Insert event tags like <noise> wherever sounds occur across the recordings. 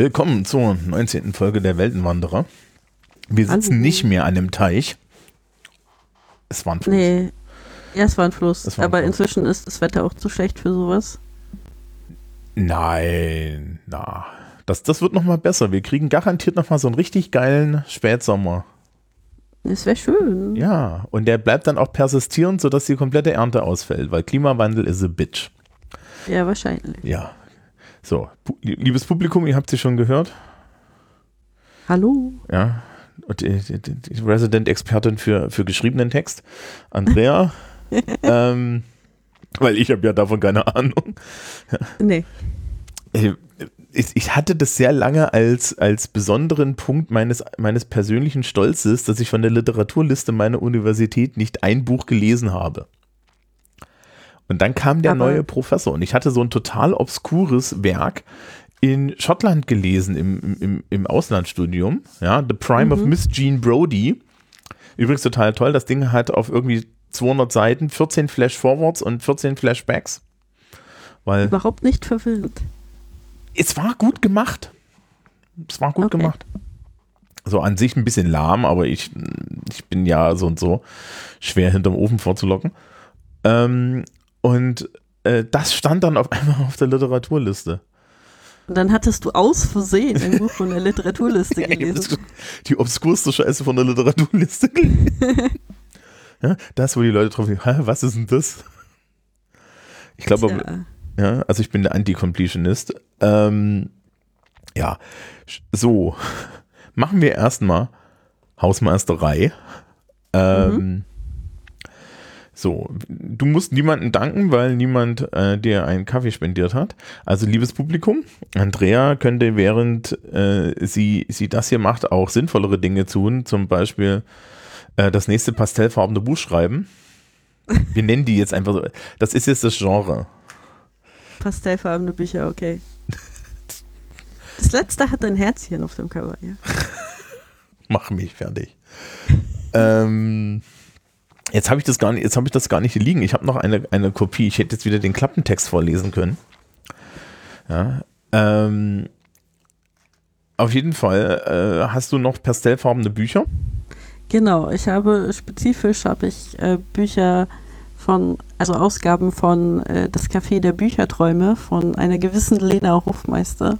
Willkommen zur 19. Folge der Weltenwanderer. Wir sitzen Hallo. nicht mehr an dem Teich. Es war ein Fluss. Nee. Ja, es war ein Fluss. War ein aber Fluss. inzwischen ist das Wetter auch zu schlecht für sowas. Nein, na. Das, das wird nochmal besser. Wir kriegen garantiert nochmal so einen richtig geilen Spätsommer. Es wäre schön. Ja, und der bleibt dann auch persistierend, sodass die komplette Ernte ausfällt, weil Klimawandel is a bitch. Ja, wahrscheinlich. Ja. So, liebes Publikum, ihr habt sie schon gehört. Hallo? Ja. Und die, die, die Resident-Expertin für, für geschriebenen Text, Andrea. <laughs> ähm, weil ich habe ja davon keine Ahnung. Nee. Äh, Ich, ich hatte das sehr lange als, als besonderen Punkt meines, meines persönlichen Stolzes, dass ich von der Literaturliste meiner Universität nicht ein Buch gelesen habe. Und dann kam der Aber- neue Professor und ich hatte so ein total obskures Werk in Schottland gelesen im, im, im Auslandsstudium. Ja, The Prime of Miss Jean Brody. Übrigens total toll. Das Ding hat auf irgendwie 200 Seiten 14 Flash-Forwards und 14 Flashbacks. Weil Überhaupt nicht verwirrend. es war gut gemacht. Es war gut Okay. gemacht. So an sich ein bisschen lahm, aber ich, ich bin ja so und so schwer hinterm Ofen vorzulocken. Ähm, und äh, das stand dann auf <laughs> einmal auf der Literaturliste. Und dann hattest du aus Versehen ein Buch von der Literaturliste <laughs> gelesen. <laughs> Die obskurste Scheiße von der Literaturliste gelesen. ja, das, wo die Leute drauf sind, "Hä, was ist denn das? Ich glaube. Ja, also ich bin der Anti-Completionist. Ähm, ja, so. Machen wir erstmal Hausmeisterei. Ähm, So, du musst niemandem danken, weil niemand äh, dir einen Kaffee spendiert hat. Also liebes Publikum, Andrea könnte während äh, sie, sie das hier macht auch sinnvollere Dinge tun, zum Beispiel äh, das nächste pastellfarbene Buch schreiben. Wir nennen die jetzt einfach so. Das ist jetzt das Genre. Pastellfarbene Bücher, okay. Das letzte hat ein Herzchen auf dem Cover, ja. <laughs> Mach mich fertig. ähm, jetzt habe ich das gar nicht, jetzt habe ich das gar nicht hier liegen. Ich habe noch eine, eine Kopie. Ich hätte jetzt wieder den Klappentext vorlesen können. Ja. Ähm, auf jeden Fall äh, hast du noch pastellfarbene Bücher. Genau, ich habe spezifisch habe ich äh, Bücher von, also Ausgaben von äh, Das Café der Bücherträume von einer gewissen Lena Hofmeister,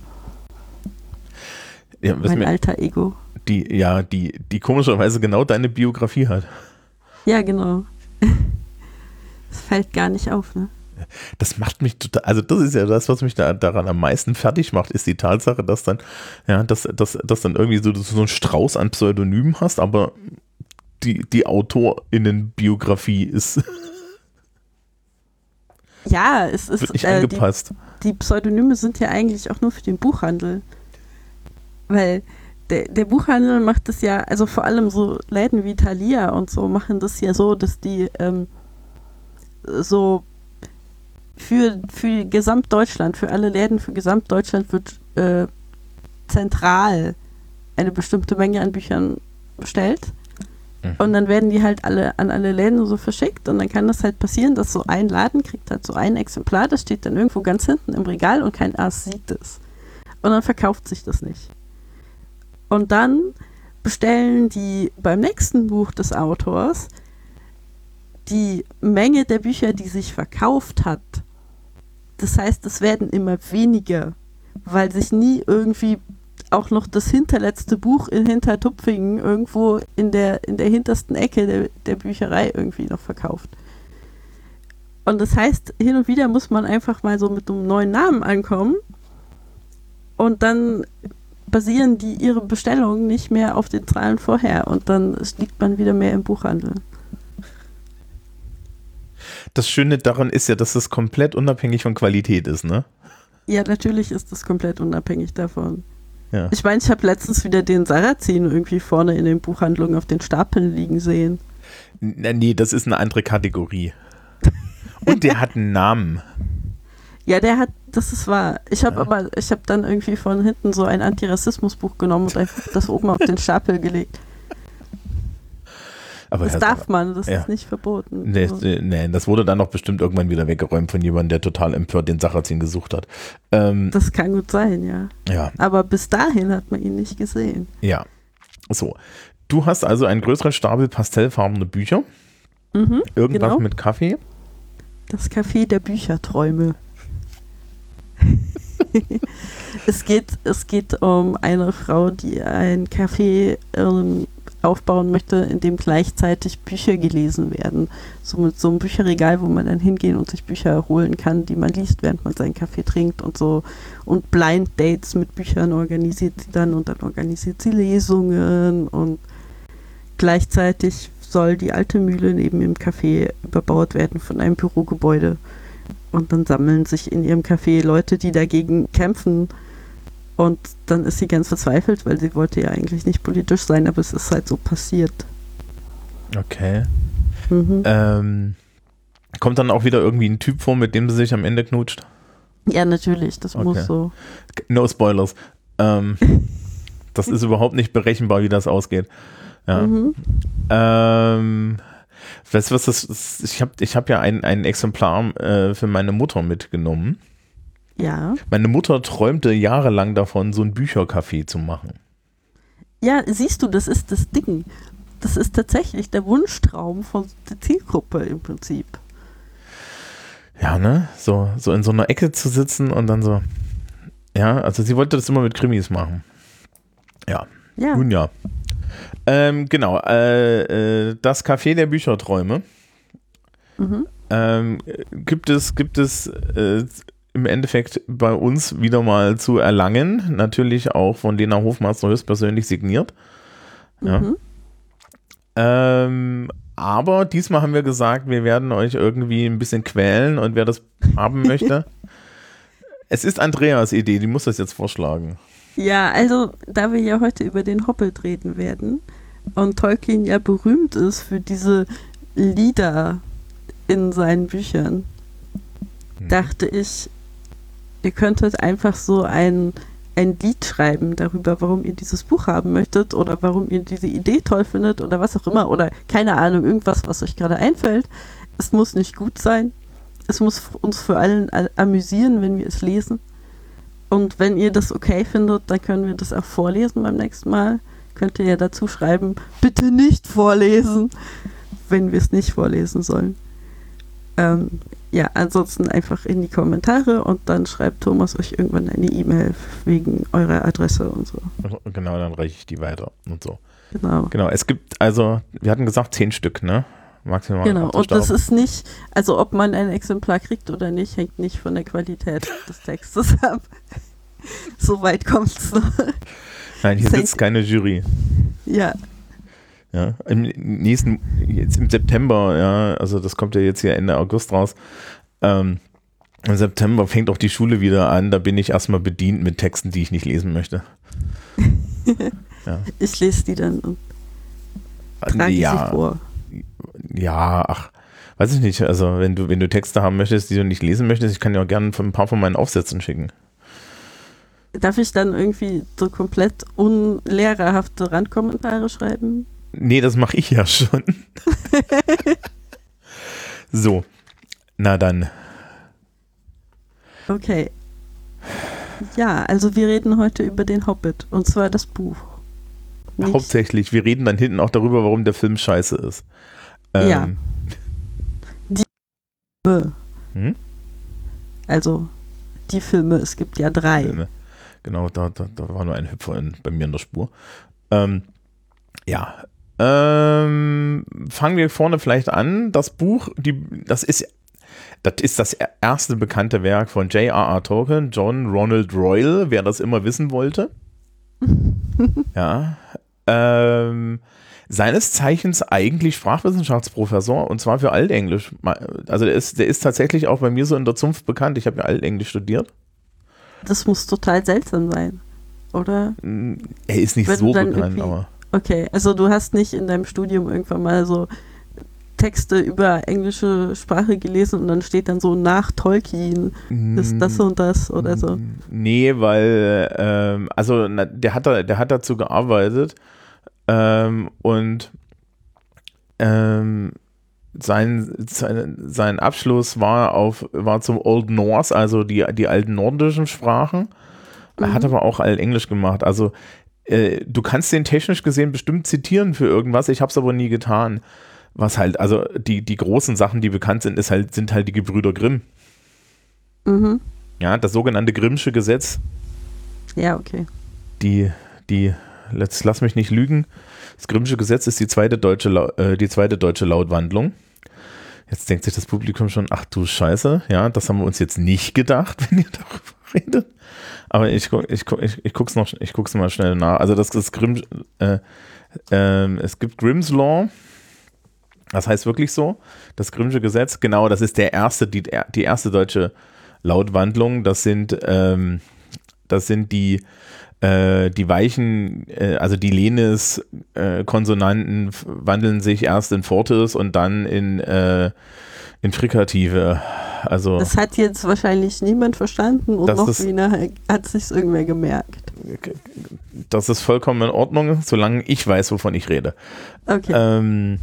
Ja, mein alter Ego. die, ja, die, die komischerweise genau deine Biografie hat. Ja, genau. <laughs> Es fällt gar nicht auf, ne? Das macht mich total, also das ist ja das, was mich da, daran am meisten fertig macht, ist die Tatsache, dass dann, ja, dass, dass, dass dann irgendwie so, so ein Strauß an Pseudonymen hast, aber die, die AutorInnen-Biografie ist, <laughs> Ja, es ist nicht äh, die, angepasst. die Pseudonyme sind ja eigentlich auch nur für den Buchhandel. Weil der, der Buchhandel macht das ja, also vor allem so Läden wie Thalia und so machen das ja so, dass die ähm, so für, für Gesamtdeutschland, für alle Läden für Gesamtdeutschland wird äh, zentral eine bestimmte Menge an Büchern bestellt. Mhm. Und dann werden die halt alle an alle Läden so verschickt und dann kann das halt passieren, dass so ein Laden kriegt halt so ein Exemplar, das steht dann irgendwo ganz hinten im Regal und kein Ass sieht es. Und dann verkauft sich das nicht. Und dann bestellen die beim nächsten Buch des Autors die Menge der Bücher, die sich verkauft hat. Das heißt, es werden immer weniger, weil sich nie irgendwie auch noch das hinterletzte Buch in Hintertupfingen irgendwo in der, in der hintersten Ecke der, der Bücherei irgendwie noch verkauft. Und das heißt, hin und wieder muss man einfach mal so mit einem neuen Namen ankommen und dann basieren die ihre Bestellungen nicht mehr auf den Zahlen vorher und dann liegt man wieder mehr im Buchhandel. Das Schöne daran ist ja, dass es komplett unabhängig von Qualität ist, ne? Ja, natürlich ist das komplett unabhängig davon. Ja. Ich meine, ich habe letztens wieder den Sarrazin irgendwie vorne in den Buchhandlungen auf den Stapeln liegen sehen. Nee, das ist eine andere Kategorie. Und der <laughs> hat einen Namen. Ja, der hat, das ist wahr. Ich habe Ja. aber, ich habe dann irgendwie von hinten so ein Antirassismusbuch genommen und einfach das oben auf den Stapel gelegt. Aber das ja, darf man, das ja. ist nicht verboten. Nee, nee, das wurde dann doch bestimmt irgendwann wieder weggeräumt von jemandem, der total empört den Sarrazin gesucht hat. Ähm, das kann gut sein, ja. ja, Aber bis dahin hat man ihn nicht gesehen. ja. So. Du hast also einen größeren Stapel pastellfarbene Bücher. Mhm, Irgendwas Genau. mit Kaffee. das Café der Bücherträume. Es, geht, es geht um eine Frau, die ein Café ähm, aufbauen möchte, in dem gleichzeitig Bücher gelesen werden. So mit so einem Bücherregal, wo man dann hingehen und sich Bücher holen kann, die man liest, während man seinen Kaffee trinkt und so. Und Blind Dates mit Büchern organisiert sie dann und dann organisiert sie Lesungen und gleichzeitig soll die alte Mühle neben dem Café überbaut werden von einem Bürogebäude. Und dann sammeln sich in ihrem Café Leute, die dagegen kämpfen. Und dann ist sie ganz verzweifelt, weil sie wollte ja eigentlich nicht politisch sein, aber es ist halt so passiert. Okay. Mhm. Ähm, kommt dann auch wieder irgendwie ein Typ vor, mit dem sie sich am Ende knutscht? Ja, natürlich, das Okay. muss so. No Spoilers. Ähm, <laughs> das ist überhaupt nicht berechenbar, wie das ausgeht. Ja. Mhm. Ähm, weißt du was, das, das, ich habe ich hab ja ein, ein Exemplar äh, für meine Mutter mitgenommen. Ja. Meine Mutter träumte jahrelang davon, so ein Büchercafé zu machen. Ja, siehst du, das ist das Ding. Das ist tatsächlich der Wunschtraum von der Zielgruppe im Prinzip. Ja, ne? So, so in so einer Ecke zu sitzen und dann so. Ja, also sie wollte das immer mit Krimis machen. Ja, Ja. nun ja. Ähm, genau, äh, äh, das Café der Bücherträume. Mhm. Ähm, gibt es, gibt es äh, im Endeffekt bei uns wieder mal zu erlangen. Natürlich auch von Lena Hofmeister höchstpersönlich signiert. Ja. Mhm. Ähm, aber diesmal haben wir gesagt, wir werden euch irgendwie ein bisschen quälen und wer das haben möchte. <laughs> Es ist Andreas Idee, die muss das jetzt vorschlagen. Ja, also da wir ja heute über den Hobbit reden werden und Tolkien ja berühmt ist für diese Lieder in seinen Büchern, Hm. dachte ich, ihr könntet einfach so ein, ein Lied schreiben darüber, warum ihr dieses Buch haben möchtet oder warum ihr diese Idee toll findet oder was auch immer oder keine Ahnung, irgendwas, was euch gerade einfällt. Es muss nicht gut sein. Es muss uns für allen a- amüsieren, wenn wir es lesen. Und wenn ihr das okay findet, dann können wir das auch vorlesen beim nächsten Mal. Könnt ihr ja dazu schreiben, bitte nicht vorlesen, wenn wir es nicht vorlesen sollen. Ähm, ja, ansonsten einfach in die Kommentare und dann schreibt Thomas euch irgendwann eine E-Mail wegen eurer Adresse und so. Genau, dann reiche ich die weiter und so. Genau. Genau, es gibt also, wir hatten gesagt, zehn Stück, ne? Maximal. Genau, und das ist nicht, also ob man ein Exemplar kriegt oder nicht, hängt nicht von der Qualität des Textes <laughs> ab. so weit kommt es noch. Nein, hier das sitzt keine Jury. Ja, Ja, im nächsten, jetzt im September, ja, also das kommt ja jetzt hier Ende August raus. Ähm, Im September fängt auch die Schule wieder an, da bin ich erstmal bedient mit Texten, die ich nicht lesen möchte. <laughs> ich lese die dann und trage sie ja, vor. Ja, ach, weiß ich nicht, also wenn du, wenn du Texte haben möchtest, die du nicht lesen möchtest, ich kann dir auch gerne ein paar von meinen Aufsätzen schicken. Darf ich dann irgendwie so komplett unlehrerhafte Randkommentare schreiben? Nee, das mache ich ja schon. <laughs> so, na dann. Okay. Ja, also wir reden heute über den Hobbit und zwar das Buch. Nicht- Hauptsächlich, wir reden dann hinten auch darüber, warum der Film scheiße ist. Ähm, Ja. Bäh. Hm? Also die Filme, es gibt ja drei. Filme. Genau, da, da, da war nur ein Hüpfer in, bei mir in der Spur. Ähm, ja. Ähm, fangen wir vorne vielleicht an. Das Buch, die, das ist, das ist das erste bekannte Werk von J.R.R. Tolkien, John Ronald Royal, wer das immer wissen wollte. <laughs> ja. Ähm, seines Zeichens eigentlich Sprachwissenschaftsprofessor und zwar für Altenglisch. Also der ist, der ist tatsächlich auch bei mir so in der Zunft bekannt. Ich habe ja Altenglisch studiert. Das muss total seltsam sein, oder? Er ist nicht Wenn so bekannt, aber. Okay, also du hast nicht in deinem Studium irgendwann mal so Texte über englische Sprache gelesen und dann steht dann so nach Tolkien ist das und das oder so. Nee, weil, ähm, also na, der, hat da, der hat dazu gearbeitet ähm, und ähm, sein, sein, sein Abschluss war auf war zum Old Norse, also die, die alten nordischen Sprachen. Er Mhm. hat aber auch Englisch gemacht. Also äh, du kannst den technisch gesehen bestimmt zitieren für irgendwas. Ich habe es aber nie getan. Was halt, also die, die großen Sachen, die bekannt sind, ist halt, sind halt die Gebrüder Grimm. Mhm. Ja, das sogenannte Grimmsche Gesetz. Ja, okay. Die, die, let's, lass mich nicht lügen. Das Grimmsche Gesetz ist die zweite deutsche, äh, die zweite deutsche Lautwandlung. Jetzt denkt sich das Publikum schon, ach du Scheiße, ja, das haben wir uns jetzt nicht gedacht, <laughs> wenn ihr darüber redet. Aber ich, guck- ich, ich, ich guck's noch, ich guck's mal schnell nach. Also das ist Grimm, äh, ähm, es gibt Grimm's Law. Das heißt wirklich so. Das Grimmsche Gesetz, genau, das ist der erste, die, die erste deutsche Lautwandlung. Das sind, ähm, das sind die, äh, die weichen, äh, also die Lenis-Konsonanten wandeln sich erst in Fortis und dann in, äh, in Frikative. Also Das hat jetzt wahrscheinlich niemand verstanden und noch ist- weniger hat sich irgendwer gemerkt. das ist vollkommen in Ordnung, solange ich weiß, wovon ich rede. Okay. Ähm,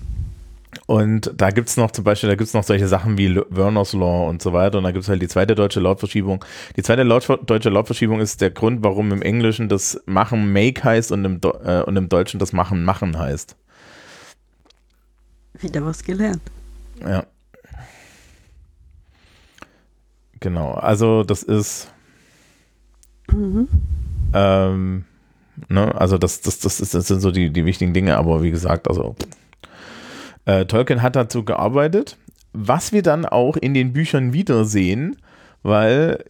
und da gibt es noch zum Beispiel, da gibt es noch solche Sachen wie Werner's Law und so weiter. Und da gibt es halt die zweite deutsche Lautverschiebung. Die zweite Laut deutsche Lautverschiebung ist der Grund, warum im Englischen das Machen Make heißt und im, Do äh, und im Deutschen das Machen Machen heißt. Wieder was gelernt. Ja. Genau, also das ist, Mhm. ähm, ne, also das, das, das, ist, das sind so die, die wichtigen Dinge, aber wie gesagt, also äh, Tolkien hat dazu gearbeitet, was wir dann auch in den Büchern wiedersehen, weil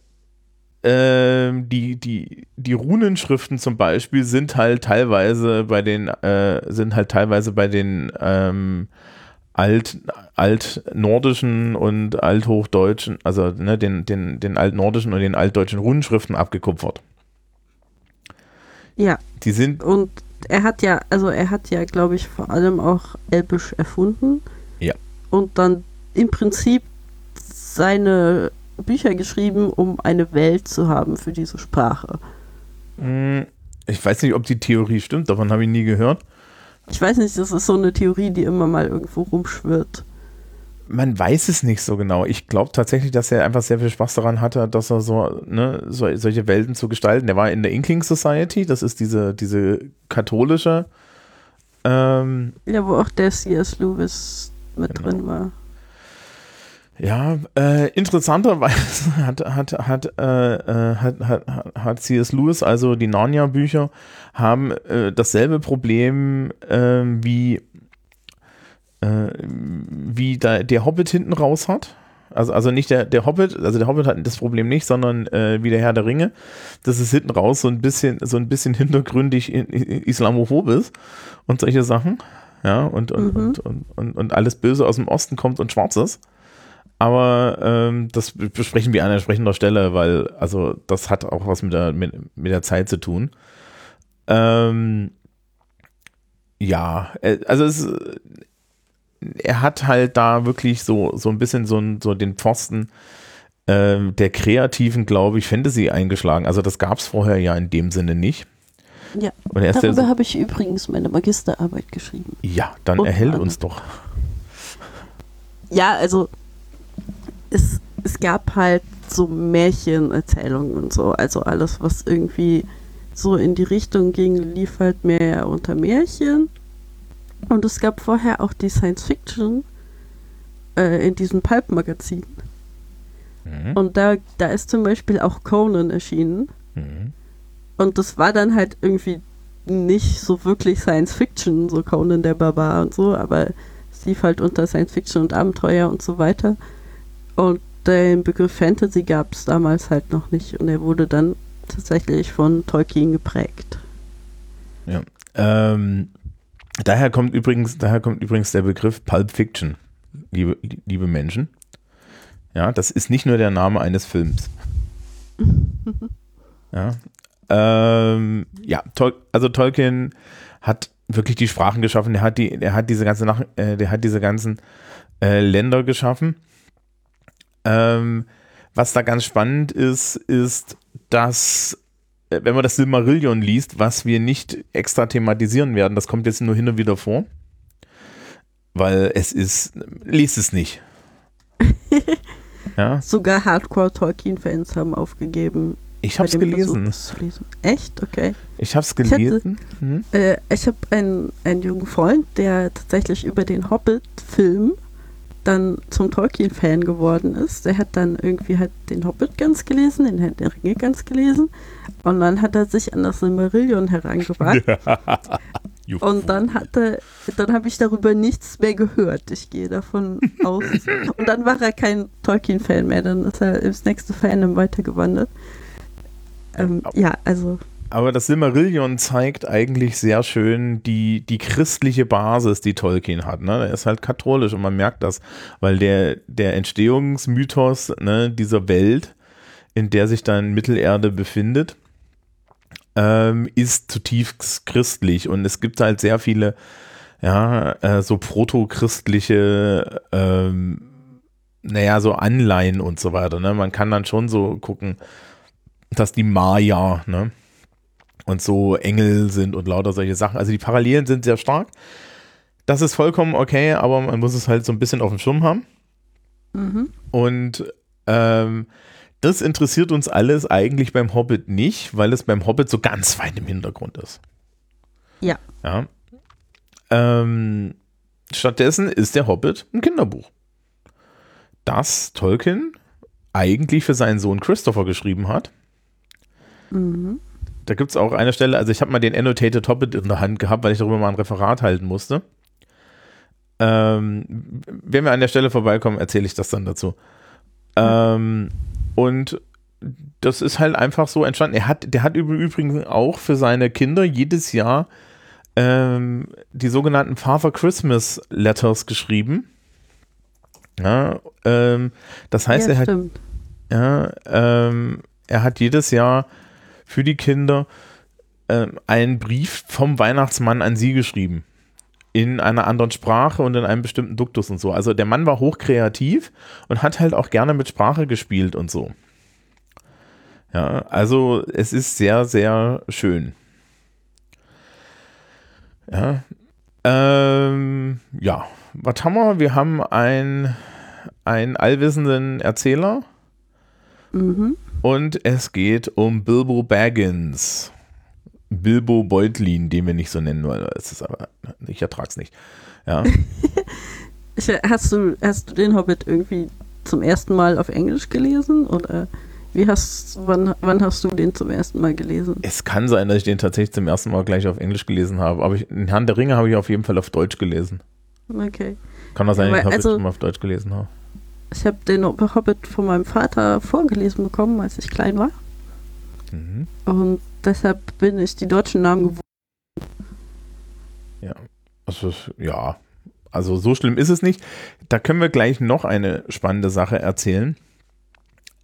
ähm, die, die, die Runenschriften zum Beispiel sind halt teilweise bei den, äh, sind halt teilweise bei den ähm, alt, altnordischen und althochdeutschen, also ne, den, den, den altnordischen und den altdeutschen Runenschriften abgekupfert. Ja, Die sind, und er hat ja, also er hat ja, glaube ich, vor allem auch Elbisch erfunden. Ja. Und dann im Prinzip seine Bücher geschrieben, um eine Welt zu haben für diese Sprache. mh, ich weiß nicht, ob die Theorie stimmt, davon habe ich nie gehört. Ich weiß nicht, das ist so eine Theorie, die immer mal irgendwo rumschwirrt. Man weiß es nicht so genau. Ich glaube tatsächlich, dass er einfach sehr viel Spaß daran hatte, dass er so, ne, so solche Welten zu gestalten. Der war in der Inkling Society, das ist diese, diese katholische, ähm, Ja, wo auch der C.S. Lewis mit Genau. drin war. Ja, äh, interessanterweise <laughs> hat, hat, hat, äh, äh, hat, hat, hat C.S. Lewis, also die Narnia-Bücher, haben äh, dasselbe Problem äh, wie, äh, wie da, der Hobbit hinten raus hat. Also, also nicht der, der Hobbit, also der Hobbit hat das Problem nicht, sondern äh, wie der Herr der Ringe, dass es hinten raus so ein bisschen, so ein bisschen hintergründig in, in, islamophob ist und solche Sachen. Ja, und, und, Mhm. und, und, und, und alles Böse aus dem Osten kommt und schwarz ist. Aber ähm, das besprechen wir an entsprechender Stelle, weil also das hat auch was mit der, mit, mit der Zeit zu tun. Ähm, ja, äh, also es, er hat halt da wirklich so, so ein bisschen so, so den Pfosten ähm, der kreativen, glaube ich, Fantasy eingeschlagen. Also das gab es vorher ja in dem Sinne nicht. Ja, Und er darüber habe ich übrigens meine Magisterarbeit geschrieben. ja, dann Und erhält warte. uns doch. Ja, also es, es gab halt so Märchenerzählungen und so. Also alles, was irgendwie so in die Richtung ging, lief halt mehr unter Märchen. Und es gab vorher auch die Science Fiction äh, in diesem Pulp-Magazin. Mhm. Und da, da ist zum Beispiel auch Conan erschienen. Mhm. Und das war dann halt irgendwie nicht so wirklich Science Fiction, so Conan der Barbar und so, aber es lief halt unter Science Fiction und Abenteuer und so weiter. Und den Begriff Fantasy gab es damals halt noch nicht und er wurde dann tatsächlich von Tolkien geprägt. Ähm, daher kommt übrigens, daher kommt übrigens der Begriff Pulp Fiction, liebe, liebe Menschen. Ja, das ist nicht nur der Name eines Films. <laughs> Ja, ähm, ja Tol also Tolkien hat wirklich die Sprachen geschaffen. Der hat die, der hat diese ganze Nach äh, der hat diese ganzen äh, Länder geschaffen. Ähm, was da ganz spannend ist, ist, dass wenn man das Silmarillion liest, was wir nicht extra thematisieren werden, das kommt jetzt nur hin und wieder vor, weil es ist, liest es nicht. <laughs> ja, Sogar Hardcore-Tolkien-Fans haben aufgegeben. ich habe es gelesen. Echt? Okay. Ich habe es gelesen. Hm? Äh, ich habe einen, einen jungen Freund, der tatsächlich über den Hobbit-Film dann zum Tolkien-Fan geworden ist. Der hat dann irgendwie halt den Hobbit ganz gelesen, den Herrn der Ringe ganz gelesen. Und dann hat er sich an das Silmarillion herangewagt. <laughs> Und dann hatte, dann habe ich darüber nichts mehr gehört. Ich gehe davon aus. <laughs> Und dann war er kein Tolkien-Fan mehr. Dann ist er ins nächste Fandom weitergewandert. Ähm, ja, also Aber das Silmarillion zeigt eigentlich sehr schön die, die christliche Basis, die Tolkien hat. Ne? Er ist halt katholisch und man merkt das, weil der, der Entstehungsmythos ne, dieser Welt, in der sich dann Mittelerde befindet, ähm, ist zutiefst christlich und es gibt halt sehr viele ja, äh, so protochristliche ähm, naja, so Anleihen und so weiter. Ne? Man kann dann schon so gucken, dass die Maya, ne? Und so Engel sind und lauter solche Sachen. Also die Parallelen sind sehr stark. Das ist vollkommen okay, aber man muss es halt so ein bisschen auf dem Schirm haben. mhm. Und ähm, das interessiert uns alles eigentlich beim Hobbit nicht, weil es beim Hobbit so ganz weit im Hintergrund ist. Ja. Ja. Ähm, stattdessen ist der Hobbit ein Kinderbuch. Das Tolkien eigentlich für seinen Sohn Christopher geschrieben hat. Mhm. Da gibt es auch eine Stelle, also ich habe mal den Annotated Hobbit in der Hand gehabt, weil ich darüber mal ein Referat halten musste. Ähm, wenn wir an der Stelle vorbeikommen, erzähle ich das dann dazu. Ähm, und das ist halt einfach so entstanden. Er hat, der hat üb- übrigens auch für seine Kinder jedes Jahr ähm, die sogenannten Father Christmas Letters geschrieben. Ja, ähm, das heißt, ja, er hat ja, ähm, er hat jedes Jahr für die Kinder ähm, einen Brief vom Weihnachtsmann an sie geschrieben. In einer anderen Sprache und in einem bestimmten Duktus und so. Also der Mann war hochkreativ und hat halt auch gerne mit Sprache gespielt und so. Ja, also es ist sehr, sehr schön. Ja. Ähm, ja, was haben wir? Wir haben ein, einen allwissenden Erzähler. Mhm. Und es geht um Bilbo Baggins. Bilbo Beutlin, den wir nicht so nennen wollen. Es ist aber, ich ertrag's nicht. Ja. <laughs> Hast, du, hast du den Hobbit irgendwie zum ersten Mal auf Englisch gelesen? Oder wie hast wann, wann hast du den zum ersten Mal gelesen? es kann sein, dass ich den tatsächlich zum ersten Mal gleich auf Englisch gelesen habe, aber ich, den Herrn der Ringe habe ich auf jeden Fall auf Deutsch gelesen. Okay. Kann das sein, dass ich Aber den Hobbit also- schon mal auf Deutsch gelesen habe? Ich habe den Hobbit von meinem Vater vorgelesen bekommen, als ich klein war. Mhm. Und deshalb bin ich die deutschen Namen gewohnt. Ja. Also, ja. Also so schlimm ist es nicht. Da können wir gleich noch eine spannende Sache erzählen.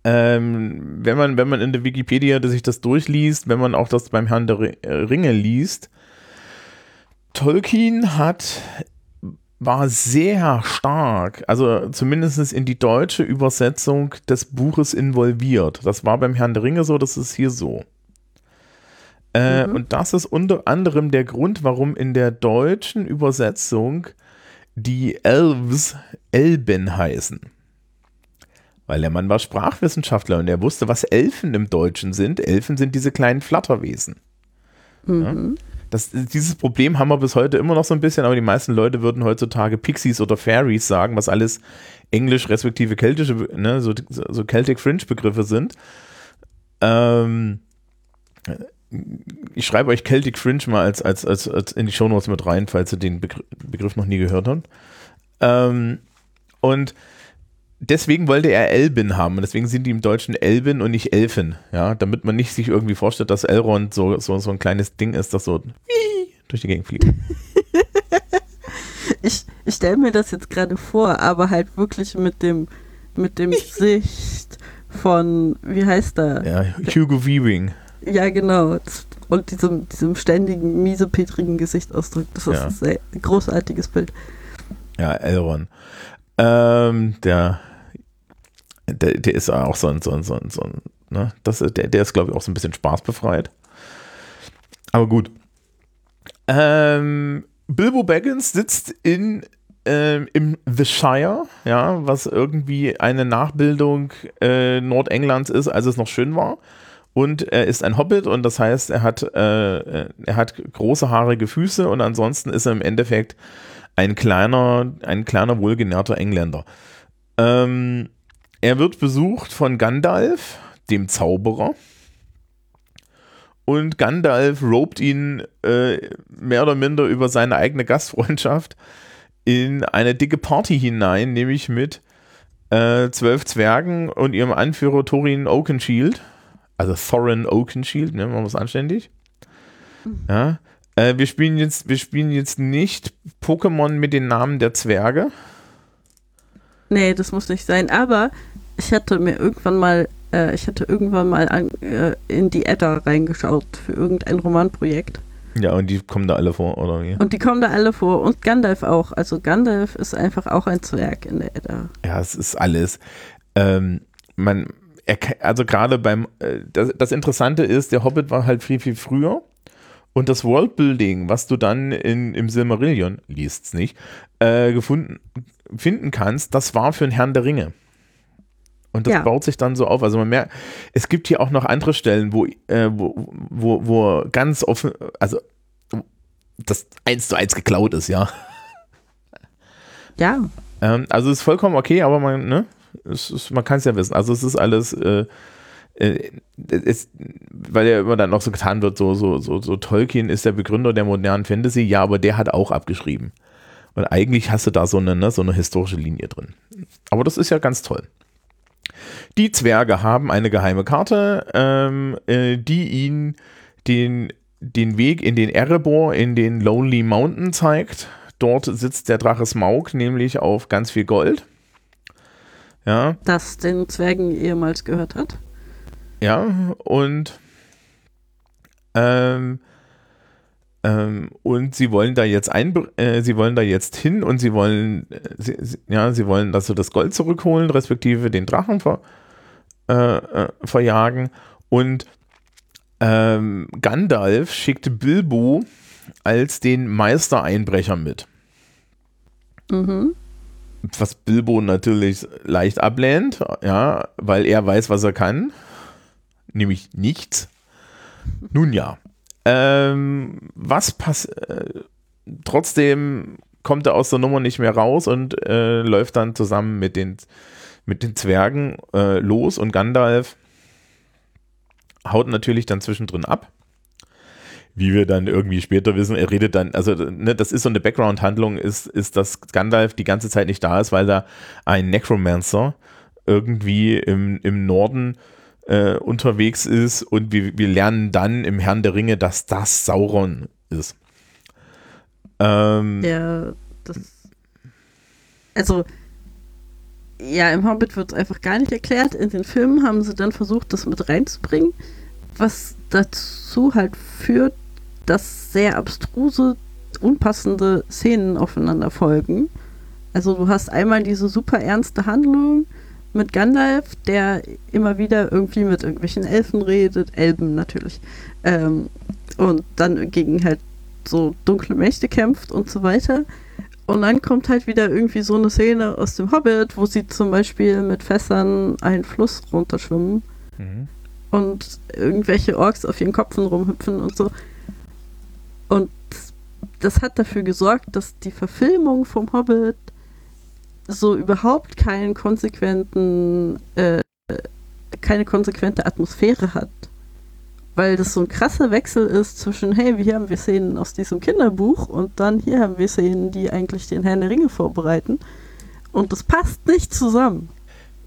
Ähm, wenn man, wenn man in der Wikipedia sich das durchliest, wenn man auch das beim Herrn der äh, Ringe liest, Tolkien hat war sehr stark, also zumindest in die deutsche Übersetzung des Buches involviert. Das war beim Herrn der Ringe so, das ist hier so. Äh, Mhm. Und das ist unter anderem der Grund, warum in der deutschen Übersetzung die Elves Elben heißen. Weil der Mann war Sprachwissenschaftler und er wusste, was Elfen im Deutschen sind. Elfen sind diese kleinen Flatterwesen. Mhm. Das, dieses Problem haben wir bis heute immer noch so ein bisschen, aber die meisten Leute würden heutzutage Pixies oder Fairies sagen, was alles englisch respektive keltische, ne, so, so Celtic Fringe Begriffe sind. Ähm, ich schreibe euch Celtic Fringe mal als, als, als, als in die Shownotes mit rein, falls ihr den Begr Begriff noch nie gehört habt. Ähm, und deswegen wollte er Elben haben und deswegen sind die im Deutschen Elben und nicht Elfen, ja, damit man nicht sich irgendwie vorstellt, dass Elrond so, so, so ein kleines Ding ist, das so <laughs> durch die Gegend fliegt. <laughs> Ich, ich stelle mir das jetzt gerade vor, aber halt wirklich mit dem, mit dem <laughs> Gesicht von, wie heißt er? Ja, Hugo Weaving. Ja, genau. Und diesem, diesem ständigen, miesepetrigen Gesichtsausdruck. Das ist Ja. ein sehr großartiges Bild. Ja, Elrond. Ähm, der, der, der ist auch so ein, so ein, so ein, so ein ne? das, der, der ist, glaube ich, auch so ein bisschen spaßbefreit. Aber gut. Ähm, Bilbo Baggins sitzt in ähm, im The Shire, ja, was irgendwie eine Nachbildung äh, Nordenglands ist, als es noch schön war. Und er ist ein Hobbit und das heißt, er hat, äh, er hat große haarige Füße und ansonsten ist er im Endeffekt ein kleiner, ein kleiner wohlgenährter Engländer. Ähm, er wird besucht von Gandalf, dem Zauberer. Und Gandalf robt ihn äh, mehr oder minder über seine eigene Gastfreundschaft in eine dicke Party hinein, nämlich mit äh, zwölf Zwergen und ihrem Anführer Thorin Oakenshield. Also Thorin Oakenshield, ne, machen wir es anständig. Mhm. Ja. Äh, wir, spielen jetzt, wir spielen jetzt nicht Pokémon mit den Namen der Zwerge. Nee, das muss nicht sein, aber ich hatte mir irgendwann mal äh, ich hatte irgendwann mal an, äh, in die Edda reingeschaut für irgendein Romanprojekt. Ja, und die kommen da alle vor, oder wie? Und die kommen da alle vor. Und Gandalf auch. Also Gandalf ist einfach auch ein Zwerg in der Edda. Ja, es ist alles. Ähm, man, also gerade beim, äh, das, das Interessante ist, der Hobbit war halt viel, viel früher. Und das Worldbuilding, was du dann in, im Silmarillion, liest's nicht, äh, gefunden, finden kannst, das war für den Herrn der Ringe. Und das ja. baut sich dann so auf. Also man merkt, es gibt hier auch noch andere Stellen, wo, äh, wo, wo, wo ganz offen, also das eins zu eins geklaut ist, ja. Ja. Ähm, also ist vollkommen okay, aber man, ne, es ist, man kann es ja wissen. Also es ist alles, äh, äh, es, weil ja immer dann noch so getan wird, so, so, so, so Tolkien ist der Begründer der modernen Fantasy, ja, aber der hat auch abgeschrieben. Und eigentlich hast du da so eine, ne, so eine historische Linie drin. Aber das ist ja ganz toll. Die Zwerge haben eine geheime Karte, ähm, äh, die ihnen den, den Weg in den Erebor, in den Lonely Mountain zeigt. Dort sitzt der Drache Smaug, nämlich auf ganz viel Gold. Ja. Das den Zwergen ehemals gehört hat. Ja, und ähm, ähm, und sie wollen da jetzt ein, äh, sie wollen da jetzt hin und sie wollen, äh, sie, ja, sie wollen, dass sie das Gold zurückholen, respektive den Drachen ver, äh, äh, verjagen. Und ähm, Gandalf schickt Bilbo als den Meistereinbrecher mit. Mhm. Was Bilbo natürlich leicht ablehnt, ja, weil er weiß, was er kann. Nämlich nichts. Nun ja. Ähm, was passiert? Äh, trotzdem kommt er aus der Nummer nicht mehr raus und äh, läuft dann zusammen mit den, mit den Zwergen äh, los und Gandalf haut natürlich dann zwischendrin ab. Wie wir dann irgendwie später wissen, er redet dann, also ne, das ist so eine Background-Handlung, ist, ist, dass Gandalf die ganze Zeit nicht da ist, weil da ein Necromancer irgendwie im, im Norden äh, unterwegs ist und wir, wir lernen dann im Herrn der Ringe, dass das Sauron ist. Ähm, ja, das. Also, ja, im Hobbit wird es einfach gar nicht erklärt. In den Filmen haben sie dann versucht, das mit reinzubringen, was dazu halt führt, dass sehr abstruse, unpassende Szenen aufeinander folgen. Also du hast einmal diese super ernste Handlung, mit Gandalf, der immer wieder irgendwie mit irgendwelchen Elfen redet, Elben natürlich, ähm, und dann gegen halt so dunkle Mächte kämpft und so weiter. Und dann kommt halt wieder irgendwie so eine Szene aus dem Hobbit, wo sie zum Beispiel mit Fässern einen Fluss runterschwimmen mhm. und irgendwelche Orks auf ihren Kopfen rumhüpfen und so. Und das hat dafür gesorgt, dass die Verfilmung vom Hobbit so überhaupt keinen konsequenten, äh, keine konsequente Atmosphäre hat. Weil das so ein krasser Wechsel ist zwischen, hey, hier haben wir Szenen aus diesem Kinderbuch und dann hier haben wir Szenen, die eigentlich den Herrn der Ringe vorbereiten. Und das passt nicht zusammen.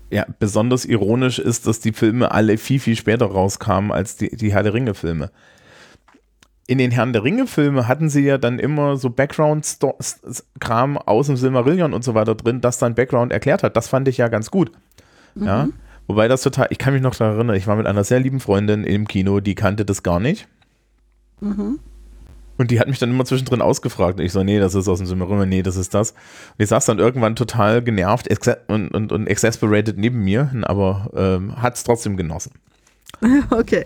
Ja, besonders ironisch ist, dass die Filme alle viel, viel später rauskamen als die, die Herr der Ringe-Filme in den Herrn der Ringe-Filmen hatten sie ja dann immer so Background-Kram aus dem Silmarillion und so weiter drin, das dann Background erklärt hat. Das fand ich ja ganz gut. Mhm. Wobei das total, ich kann mich noch daran erinnern, ich war mit einer sehr lieben Freundin im Kino, die kannte das gar nicht. Mhm. Und die hat mich dann immer zwischendrin ausgefragt. Und ich so, nee, das ist aus dem Silmarillion, nee, das ist das. Und ich saß dann irgendwann total genervt und, und, und exasperated neben mir, aber ähm, hat es trotzdem genossen. <laughs> Okay.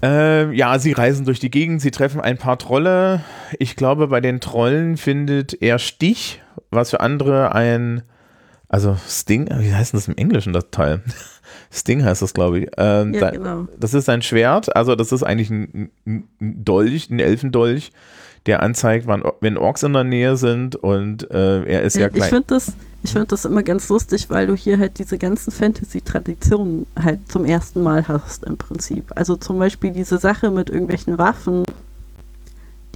Äh, ja, sie reisen durch die Gegend, sie treffen ein paar Trolle. Ich glaube, bei den Trollen findet er Stich was für andere ein, also Sting, wie heißt denn das im Englischen, das Teil? <laughs> Sting heißt das, glaube ich. Ähm, Ja, da, genau. Das ist ein Schwert, also das ist eigentlich ein, ein Dolch, ein Elfendolch, der anzeigt, wann, wenn Orks in der Nähe sind und äh, er ist ja ich klein. finde das, ich find das immer ganz lustig, weil du hier halt diese ganzen Fantasy-Traditionen halt zum ersten Mal hast im Prinzip. Also zum Beispiel diese Sache mit irgendwelchen Waffen,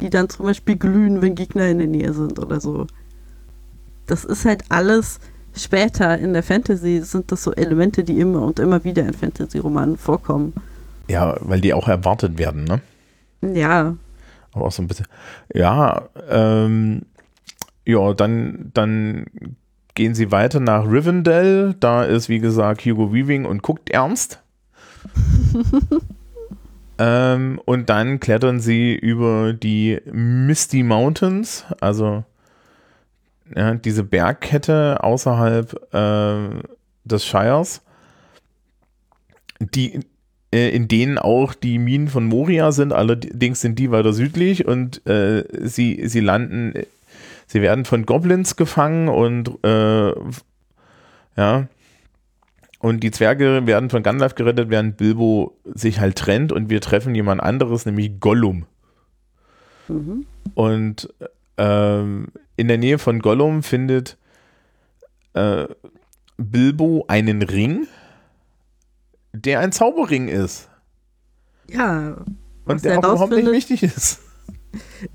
die dann zum Beispiel glühen, wenn Gegner in der Nähe sind oder so. Das ist halt alles später in der Fantasy sind das so Elemente, die immer und immer wieder in Fantasy-Romanen vorkommen. Ja, weil die auch erwartet werden, ne? Ja, Aber auch so ein bisschen. Ja, ähm, ja, dann, dann gehen sie weiter nach Rivendell. Da ist, wie gesagt, Hugo Weaving und guckt ernst. <laughs> ähm, und dann klettern sie über die Misty Mountains, also ja, diese Bergkette außerhalb äh, des Shires, die äh, in denen auch die Minen von Moria sind, allerdings sind die weiter südlich und äh, sie, sie landen, sie werden von Goblins gefangen und äh, ja, und die Zwerge werden von Gandalf gerettet, während Bilbo sich halt trennt und wir treffen jemand anderes, nämlich Gollum. mhm. Und ähm, in der Nähe von Gollum findet äh, Bilbo einen Ring, der ein Zauberring ist. ja, Und der er auch überhaupt nicht wichtig ist.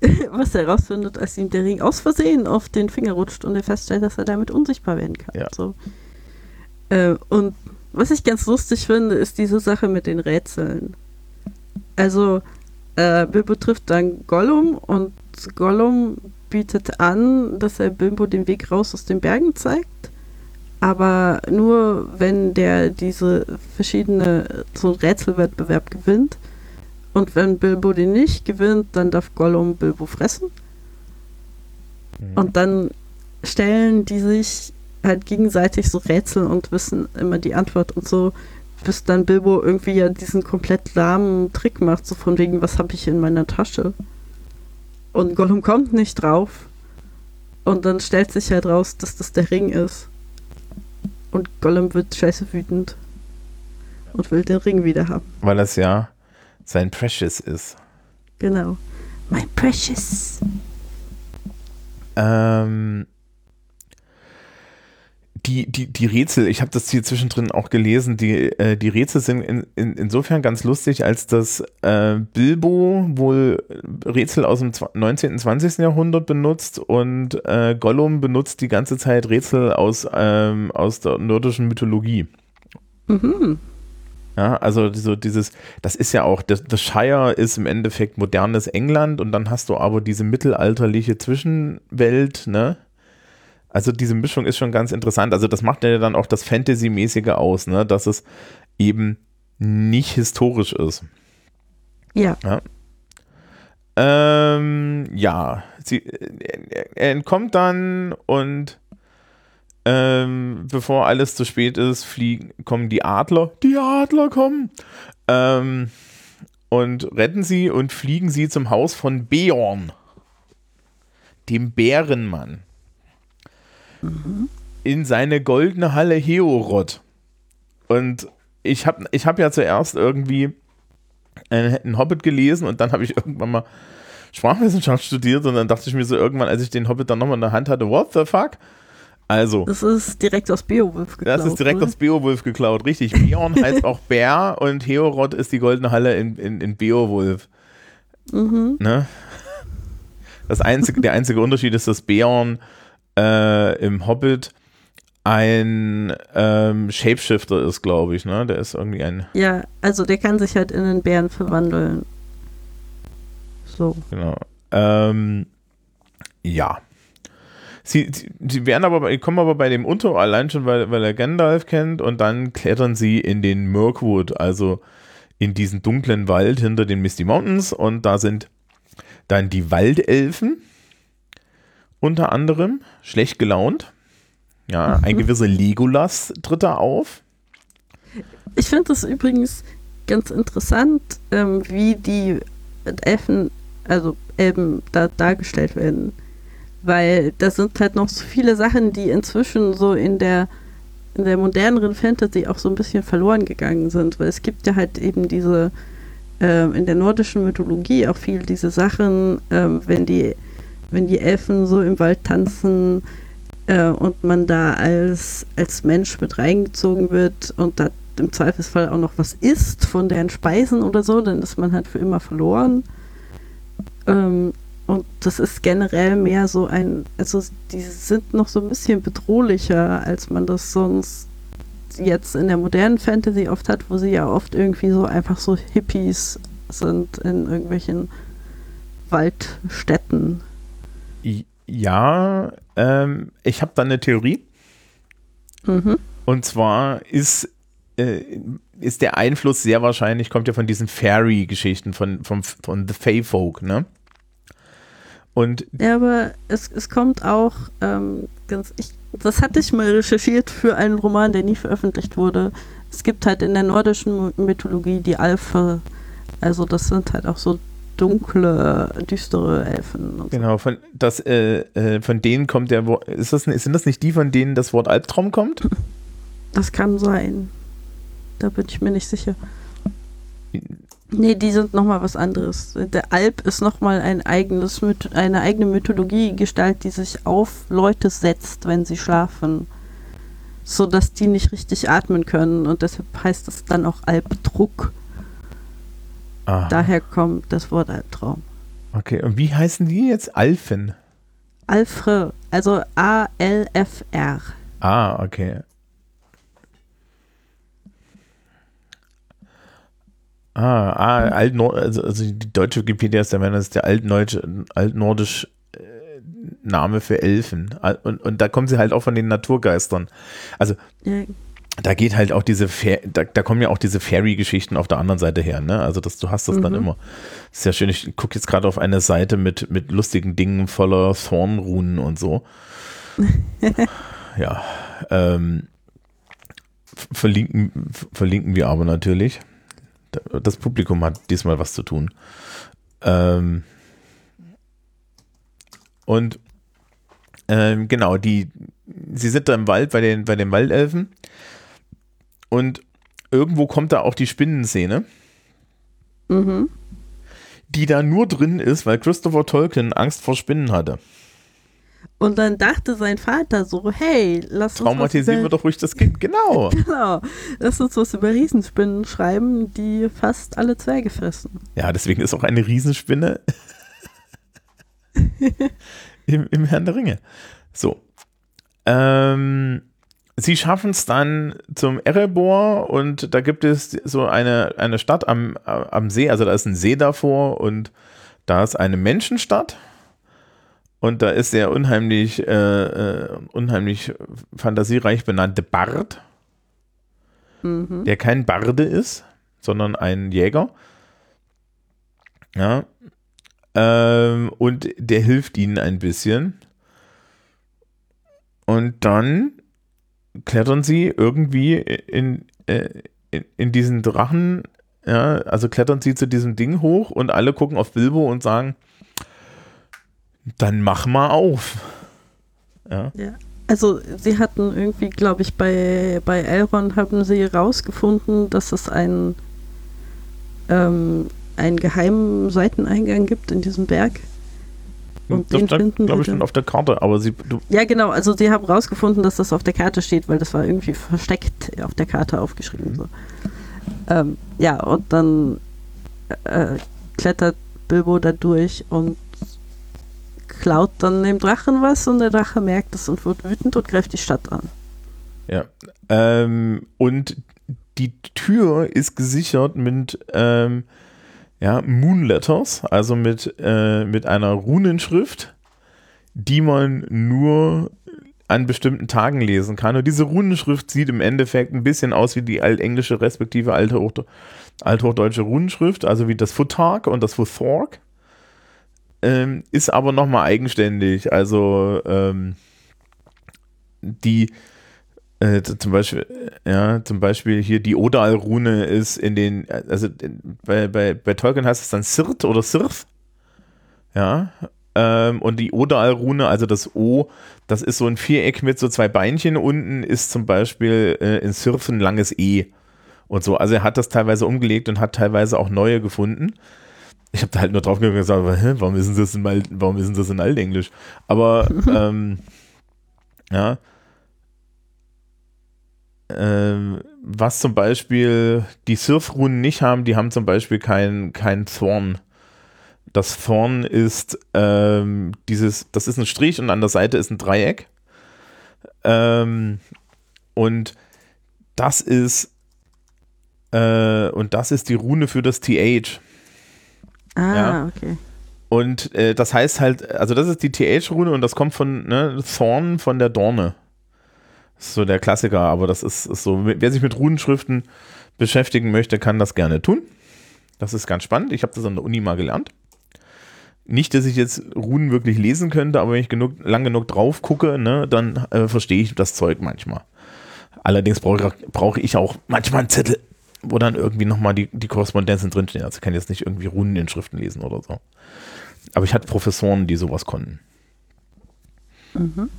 <laughs> was er herausfindet, als ihm der Ring aus Versehen auf den Finger rutscht und er feststellt, dass er damit unsichtbar werden kann. Ja. So. Äh, und was ich ganz lustig finde, ist diese Sache mit den Rätseln. Also, äh, Bilbo trifft dann Gollum und Gollum bietet an, dass er Bilbo den Weg raus aus den Bergen zeigt. Aber nur, wenn der diese verschiedene, so Rätselwettbewerb gewinnt. Und wenn Bilbo den nicht gewinnt, dann darf Gollum Bilbo fressen. Und dann stellen die sich halt gegenseitig so Rätsel und wissen immer die Antwort und so, bis dann Bilbo irgendwie ja diesen komplett lahmen Trick macht, so von wegen, was habe ich in meiner Tasche? Und Gollum kommt nicht drauf. Und dann stellt sich halt raus, dass das der Ring ist. Und Gollum wird scheiße wütend. Und will den Ring wieder haben. Weil das ja sein Precious ist. Genau. My precious. Ähm, die, die, die Rätsel, ich habe das hier zwischendrin auch gelesen, die, äh, die Rätsel sind in, in, insofern ganz lustig, als dass äh, Bilbo wohl Rätsel aus dem zwa- 19. und 20. Jahrhundert benutzt und äh, Gollum benutzt die ganze Zeit Rätsel aus, ähm, aus der nordischen Mythologie. Mhm. Ja, also so dieses, das ist ja auch, das, das Shire ist im Endeffekt modernes England und dann hast du aber diese mittelalterliche Zwischenwelt, ne? Also diese Mischung ist schon ganz interessant. Also das macht ja dann auch das Fantasy-mäßige aus, ne? Dass es eben nicht historisch ist. Ja. Ähm, ja, sie, er, er entkommt dann und ähm, bevor alles zu spät ist, fliegen, kommen die Adler. Die Adler kommen. Ähm, und retten sie und fliegen sie zum Haus von Beorn, dem Bärenmann. In seine goldene Halle Heorot. Und ich habe ich hab ja zuerst irgendwie einen, Hobbit gelesen und dann habe ich irgendwann mal Sprachwissenschaft studiert und dann dachte ich mir so irgendwann, als ich den Hobbit dann nochmal in der Hand hatte, what the fuck? Also, Das ist direkt aus Beowulf geklaut. das ist direkt ne? aus Beowulf geklaut, richtig. Beorn <laughs> heißt auch Bär und Heorot ist die goldene Halle in, in, in Beowulf. Mhm. Ne? Das einzige, der einzige Unterschied ist, dass Beorn äh, im Hobbit ein ähm, Shapeshifter ist, glaube ich. Ne? Der ist irgendwie ein, Ja, also der kann sich halt in einen Bären verwandeln. So. genau. Ähm, ja. Sie, sie, sie werden aber, kommen aber bei dem unter, allein schon, weil, weil er Gandalf kennt und dann klettern sie in den Mirkwood, also in diesen dunklen Wald hinter den Misty Mountains und da sind dann die Waldelfen unter anderem, schlecht gelaunt. Ja, ein gewisser Legolas tritt da auf. Ich finde es übrigens ganz interessant, ähm, wie die Elfen, also Elben da dargestellt werden. Weil da sind halt noch so viele Sachen, die inzwischen so in der in der moderneren Fantasy auch so ein bisschen verloren gegangen sind, weil es gibt ja halt eben diese äh, in der nordischen Mythologie auch viel diese Sachen, äh, wenn die wenn die Elfen so im Wald tanzen äh, und man da als als Mensch mit reingezogen wird und da im Zweifelsfall auch noch was isst von deren Speisen oder so, dann ist man halt für immer verloren. Ähm, und das ist generell mehr so ein, also die sind noch so ein bisschen bedrohlicher, als man das sonst jetzt in der modernen Fantasy oft hat, wo sie ja oft irgendwie so einfach so Hippies sind in irgendwelchen Waldstätten. Ja, ähm, ich habe da eine Theorie. Mhm. Und zwar ist, äh, ist der Einfluss sehr wahrscheinlich, kommt ja von diesen Fairy-Geschichten, von, von, von The Fey Folk, ne? Und ja, aber es, es kommt auch ähm, ganz. Ich, das hatte ich mal recherchiert für einen Roman, der nie veröffentlicht wurde. Es gibt halt in der nordischen Mythologie die Alpha. Also das sind halt auch so dunkle, düstere Elfen. genau, von, das, äh, äh, von denen kommt der ist das, sind das nicht die, von denen das Wort Albtraum kommt? Das kann sein. Da bin ich mir nicht sicher. Nee, die sind nochmal was anderes. Der Alp ist nochmal ein eigenes, eine eigene Mythologie-Gestalt, die sich auf Leute setzt, wenn sie schlafen. So dass die nicht richtig atmen können und deshalb heißt es dann auch Albdruck. Aha. Daher kommt das Wort Albtraum. Okay, und wie heißen die jetzt? Alfen? Alfre, also A-L-F-R. Ah, okay. Ah, ah Altnord, also, also die deutsche Wikipedia ist der Meinung, das ist der altnordische, altnordisch äh, Name für Elfen. Und, und da kommen sie halt auch von den Naturgeistern. Also ja. Da geht halt auch diese, Fa da, da kommen ja auch diese Fairy-Geschichten auf der anderen Seite her, ne? Also das, du hast das mhm. dann immer. Das ist ja schön, ich gucke jetzt gerade auf eine Seite mit, mit lustigen Dingen voller Thornrunen und so. <laughs> ja. Ähm, verlinken, verlinken wir aber natürlich das Publikum hat diesmal was zu tun. Ähm, und ähm, genau, die, sie sind da im Wald bei den, bei den Waldelfen und irgendwo kommt da auch die Spinnenszene, mhm. die da nur drin ist, weil Christopher Tolkien Angst vor Spinnen hatte. Und dann dachte sein Vater so, hey, lass uns Traumatisieren wir doch ruhig das Kind, genau. <laughs> genau. Lass uns was über Riesenspinnen schreiben, die fast alle Zwerge fressen. Ja, deswegen ist auch eine Riesenspinne <laughs> im, im Herrn der Ringe. So. Ähm, sie schaffen es dann zum Erebor und da gibt es so eine, eine Stadt am, am See, also da ist ein See davor und da ist eine Menschenstadt und da ist der unheimlich, äh, äh, unheimlich fantasiereich benannte Bard, mhm. der kein Barde ist, sondern ein Jäger. Ja. Ähm, und der hilft ihnen ein bisschen. Und dann klettern sie irgendwie in, äh, in, in diesen Drachen, ja, also klettern sie zu diesem Ding hoch und alle gucken auf Bilbo und sagen, dann mach mal auf. Ja. ja. Also sie hatten irgendwie, glaube ich, bei, bei Elrond haben sie rausgefunden, dass es einen, ähm, einen geheimen Seiteneingang gibt in diesem Berg. Und das den finden glaube ich, schon auf der Karte, aber sie. ja, genau, also sie haben rausgefunden, dass das auf der Karte steht, weil das war irgendwie versteckt auf der Karte aufgeschrieben. Mhm. So. Ähm, ja, und dann äh, klettert Bilbo da durch und klaut dann dem Drachen was und der Drache merkt es und wird wütend und greift die Stadt an. Ja. Ähm, und die Tür ist gesichert mit ähm, ja, Moonletters, also mit, äh, mit einer Runenschrift, die man nur an bestimmten Tagen lesen kann. Und diese Runenschrift sieht im Endeffekt ein bisschen aus wie die altenglische respektive althochdeutsche Runenschrift, also wie das Futhark und das Futhork ähm, ist aber nochmal eigenständig. Also ähm, die äh, zum Beispiel, ja, zum Beispiel hier die Odal-Rune ist in den, also bei, bei, bei Tolkien heißt es dann Sirt oder Sirth. Ja. Ähm, und die Odal-Rune, also das O, das ist so ein Viereck mit so zwei Beinchen unten, ist zum Beispiel äh, in Surfen langes E und so. Also er hat das teilweise umgelegt und hat teilweise auch neue gefunden. Ich habe da halt nur drauf und gesagt, Hä, warum ist denn das in, Mal, warum ist denn das in Altenglisch? Aber <laughs> ähm, ja. Ähm, was zum Beispiel die Surf-Runen nicht haben, die haben zum Beispiel kein, kein Thorn. Das Thorn ist ähm, dieses, das ist ein Strich und an der Seite ist ein Dreieck. Ähm, und das ist äh, und das ist die Rune für das TH. Ah, Ja. okay. Und äh, das heißt halt, also das ist die TH-Rune und das kommt von ne, Thorn von der Dorne. Das ist so der Klassiker, aber das ist, ist so, wer sich mit Runenschriften beschäftigen möchte, kann das gerne tun. Das ist ganz spannend. Ich habe das an der Uni mal gelernt. Nicht, dass ich jetzt Runen wirklich lesen könnte, aber wenn ich genug, lang genug drauf gucke, ne, dann äh, verstehe ich das Zeug manchmal. Allerdings brauche ich, brauche ich auch manchmal einen Zettel, wo dann irgendwie nochmal die, die Korrespondenzen drinstehen. Also ich kann jetzt nicht irgendwie Runen in Schriften lesen oder so. Aber ich hatte Professoren, die sowas konnten. Mhm.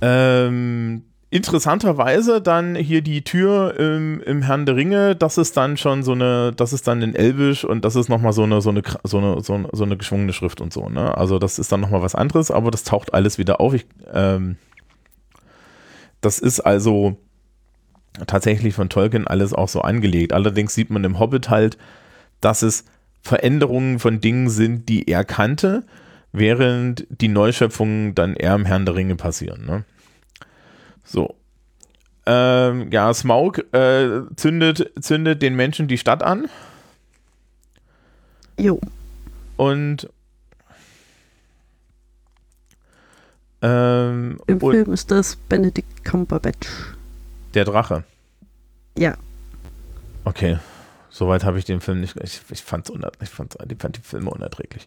Ähm, interessanterweise dann hier die Tür im, im Herrn der Ringe, das ist dann schon so eine, das ist dann in Elbisch und das ist nochmal so eine, so eine, so eine, so eine, so eine geschwungene Schrift und so, ne? Also das ist dann nochmal was anderes, aber das taucht alles wieder auf. Ich, ähm, das ist also tatsächlich von Tolkien alles auch so angelegt. Allerdings sieht man im Hobbit halt, dass es Veränderungen von Dingen sind, die er kannte, während die Neuschöpfungen dann eher im Herrn der Ringe passieren. Ne? So. Ähm, ja, Smaug äh, zündet, zündet den Menschen die Stadt an Jo. und ähm, Im Film ist das Benedict Cumberbatch. der Drache. Ja. Okay. Soweit habe ich den Film nicht. Ich, ich, fand's uner, ich, fand's, ich fand die Filme unerträglich.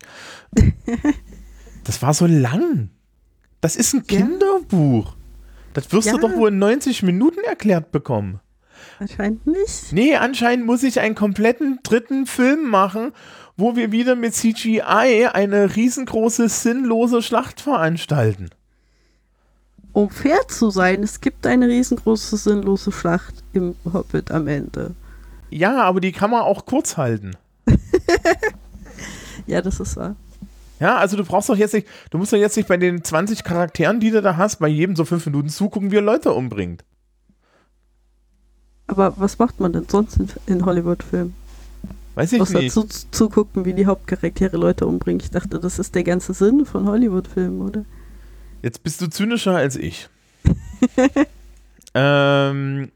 <laughs> das war so lang. Das ist ein Ja. Kinderbuch. Das wirst du Ja. doch wohl in 90 Minuten erklärt bekommen. Anscheinend nicht. Nee, anscheinend muss ich einen kompletten dritten Film machen, wo wir wieder mit CGI eine riesengroße, sinnlose Schlacht veranstalten. Um fair zu sein, es gibt eine riesengroße sinnlose Schlacht im Hobbit am Ende. Ja, aber die kann man auch kurz halten. <laughs> Ja, das ist wahr. Ja, also du brauchst doch jetzt nicht, du musst doch jetzt nicht bei den 20 Charakteren, die du da hast, bei jedem so fünf Minuten zugucken, wie er Leute umbringt. Aber was macht man denn sonst in, in Hollywood-Filmen? Weiß ich Außer nicht. zu, zugucken, wie die Hauptcharaktere Leute umbringen. Ich dachte, das ist der ganze Sinn von Hollywood-Filmen, oder? Jetzt bist du zynischer als ich. <laughs> ähm,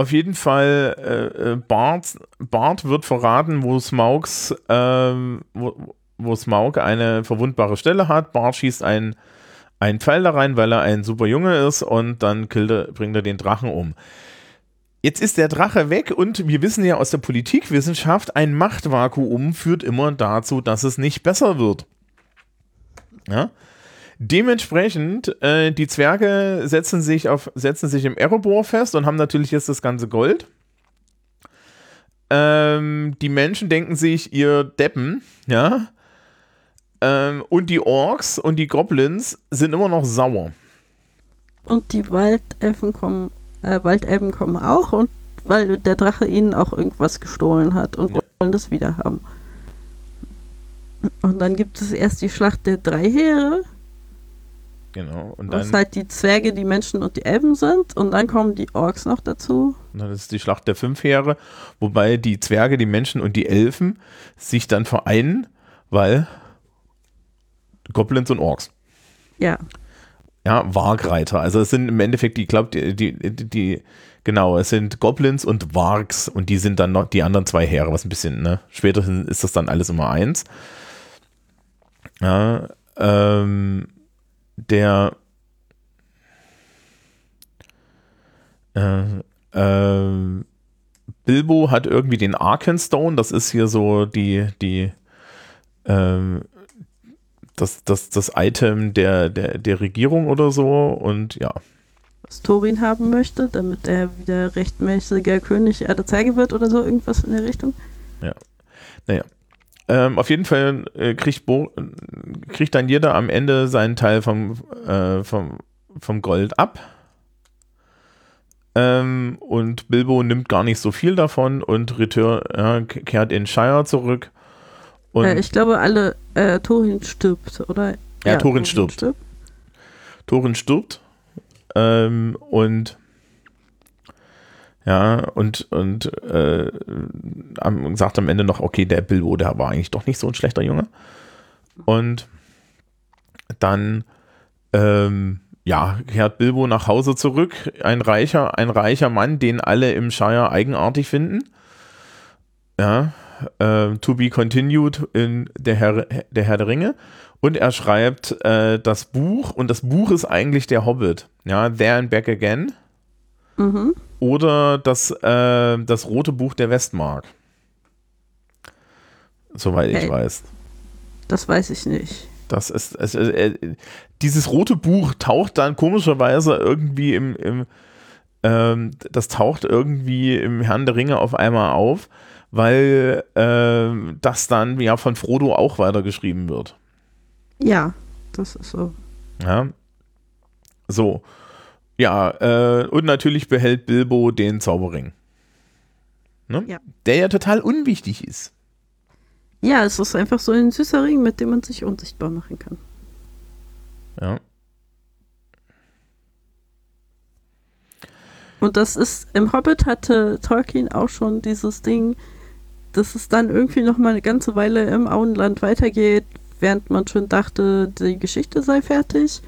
auf jeden Fall, äh, äh, Bart, Bart wird verraten, wo Smaugs, ähm, wo, wo Smaug eine verwundbare Stelle hat. Bart schießt einen, einen Pfeil da rein, weil er ein super Junge ist und dann er, bringt er den Drachen um. Jetzt ist der Drache weg und wir wissen ja aus der Politikwissenschaft, ein Machtvakuum führt immer dazu, dass es nicht besser wird. Ja? Dementsprechend, äh, die Zwerge setzen sich, auf, setzen sich im Erebor fest und haben natürlich jetzt das ganze Gold. Ähm, die Menschen denken sich, ihr Deppen, ja. Ähm, und die Orks und die Goblins sind immer noch sauer. Und die Waldelfen kommen, äh, Waldelben kommen auch und weil der Drache ihnen auch irgendwas gestohlen hat und Ja. wollen das wieder haben. Und dann gibt es erst die Schlacht der drei Heere, Genau. Und dann, halt die Zwerge, die Menschen und die Elben sind. Und dann kommen die Orks noch dazu. dann ist die Schlacht der fünf Heere, wobei die Zwerge, die Menschen und die Elfen sich dann vereinen, weil Goblins und Orks. Ja, Ja, Wargreiter. Also es sind im Endeffekt, ich glaube, die, die, die, die, genau, es sind Goblins und Wargs und die sind dann noch die anderen zwei Heere, was ein bisschen, ne? Später ist das dann alles immer eins. Ja, ähm, der äh, ähm, Bilbo hat irgendwie den Arkenstone, das ist hier so die, die, ähm, das, das, das Item der, der, der Regierung oder so und ja. was Thorin haben möchte, damit er wieder rechtmäßiger König der Zwerge wird oder so, irgendwas in der Richtung. Ähm, auf jeden Fall äh, kriegt, Bo kriegt dann jeder am Ende seinen Teil vom, äh, vom, vom Gold ab. Ähm, und Bilbo nimmt gar nicht so viel davon und Return, ja, kehrt in Shire zurück. Äh, ich glaube, alle, äh, Thorin stirbt, oder? Ja, Thorin stirbt. Thorin stirbt. Ähm, und ja, und, und äh, sagt am Ende noch, okay, der Bilbo, der war eigentlich doch nicht so ein schlechter Junge. Und dann ähm, ja, kehrt Bilbo nach Hause zurück. Ein reicher, ein reicher Mann, den alle im Shire eigenartig finden. Ja, äh, to be continued in der Herr, der Herr der Ringe. Und er schreibt äh, das Buch, und das Buch ist eigentlich der Hobbit. Ja, There and Back Again. Mhm. Oder das, äh, das rote Buch der Westmark. Soweit ich Hey. weiß. Das weiß ich nicht. Das ist, es, äh, dieses rote Buch taucht dann komischerweise irgendwie im, im ähm, das taucht irgendwie im Herrn der Ringe auf einmal auf, weil ähm, das dann ja von Frodo auch weitergeschrieben wird. Ja, das ist so. Ja. So. Ja, äh, und natürlich behält Bilbo den Zauberring. Ne? Ja. Der ja total unwichtig ist. Ja, es ist einfach so ein süßer Ring, mit dem man sich unsichtbar machen kann. Ja. Und das ist, im Hobbit hatte Tolkien auch schon dieses Ding, dass es dann irgendwie noch mal eine ganze Weile im Auenland weitergeht, während man schon dachte, die Geschichte sei fertig.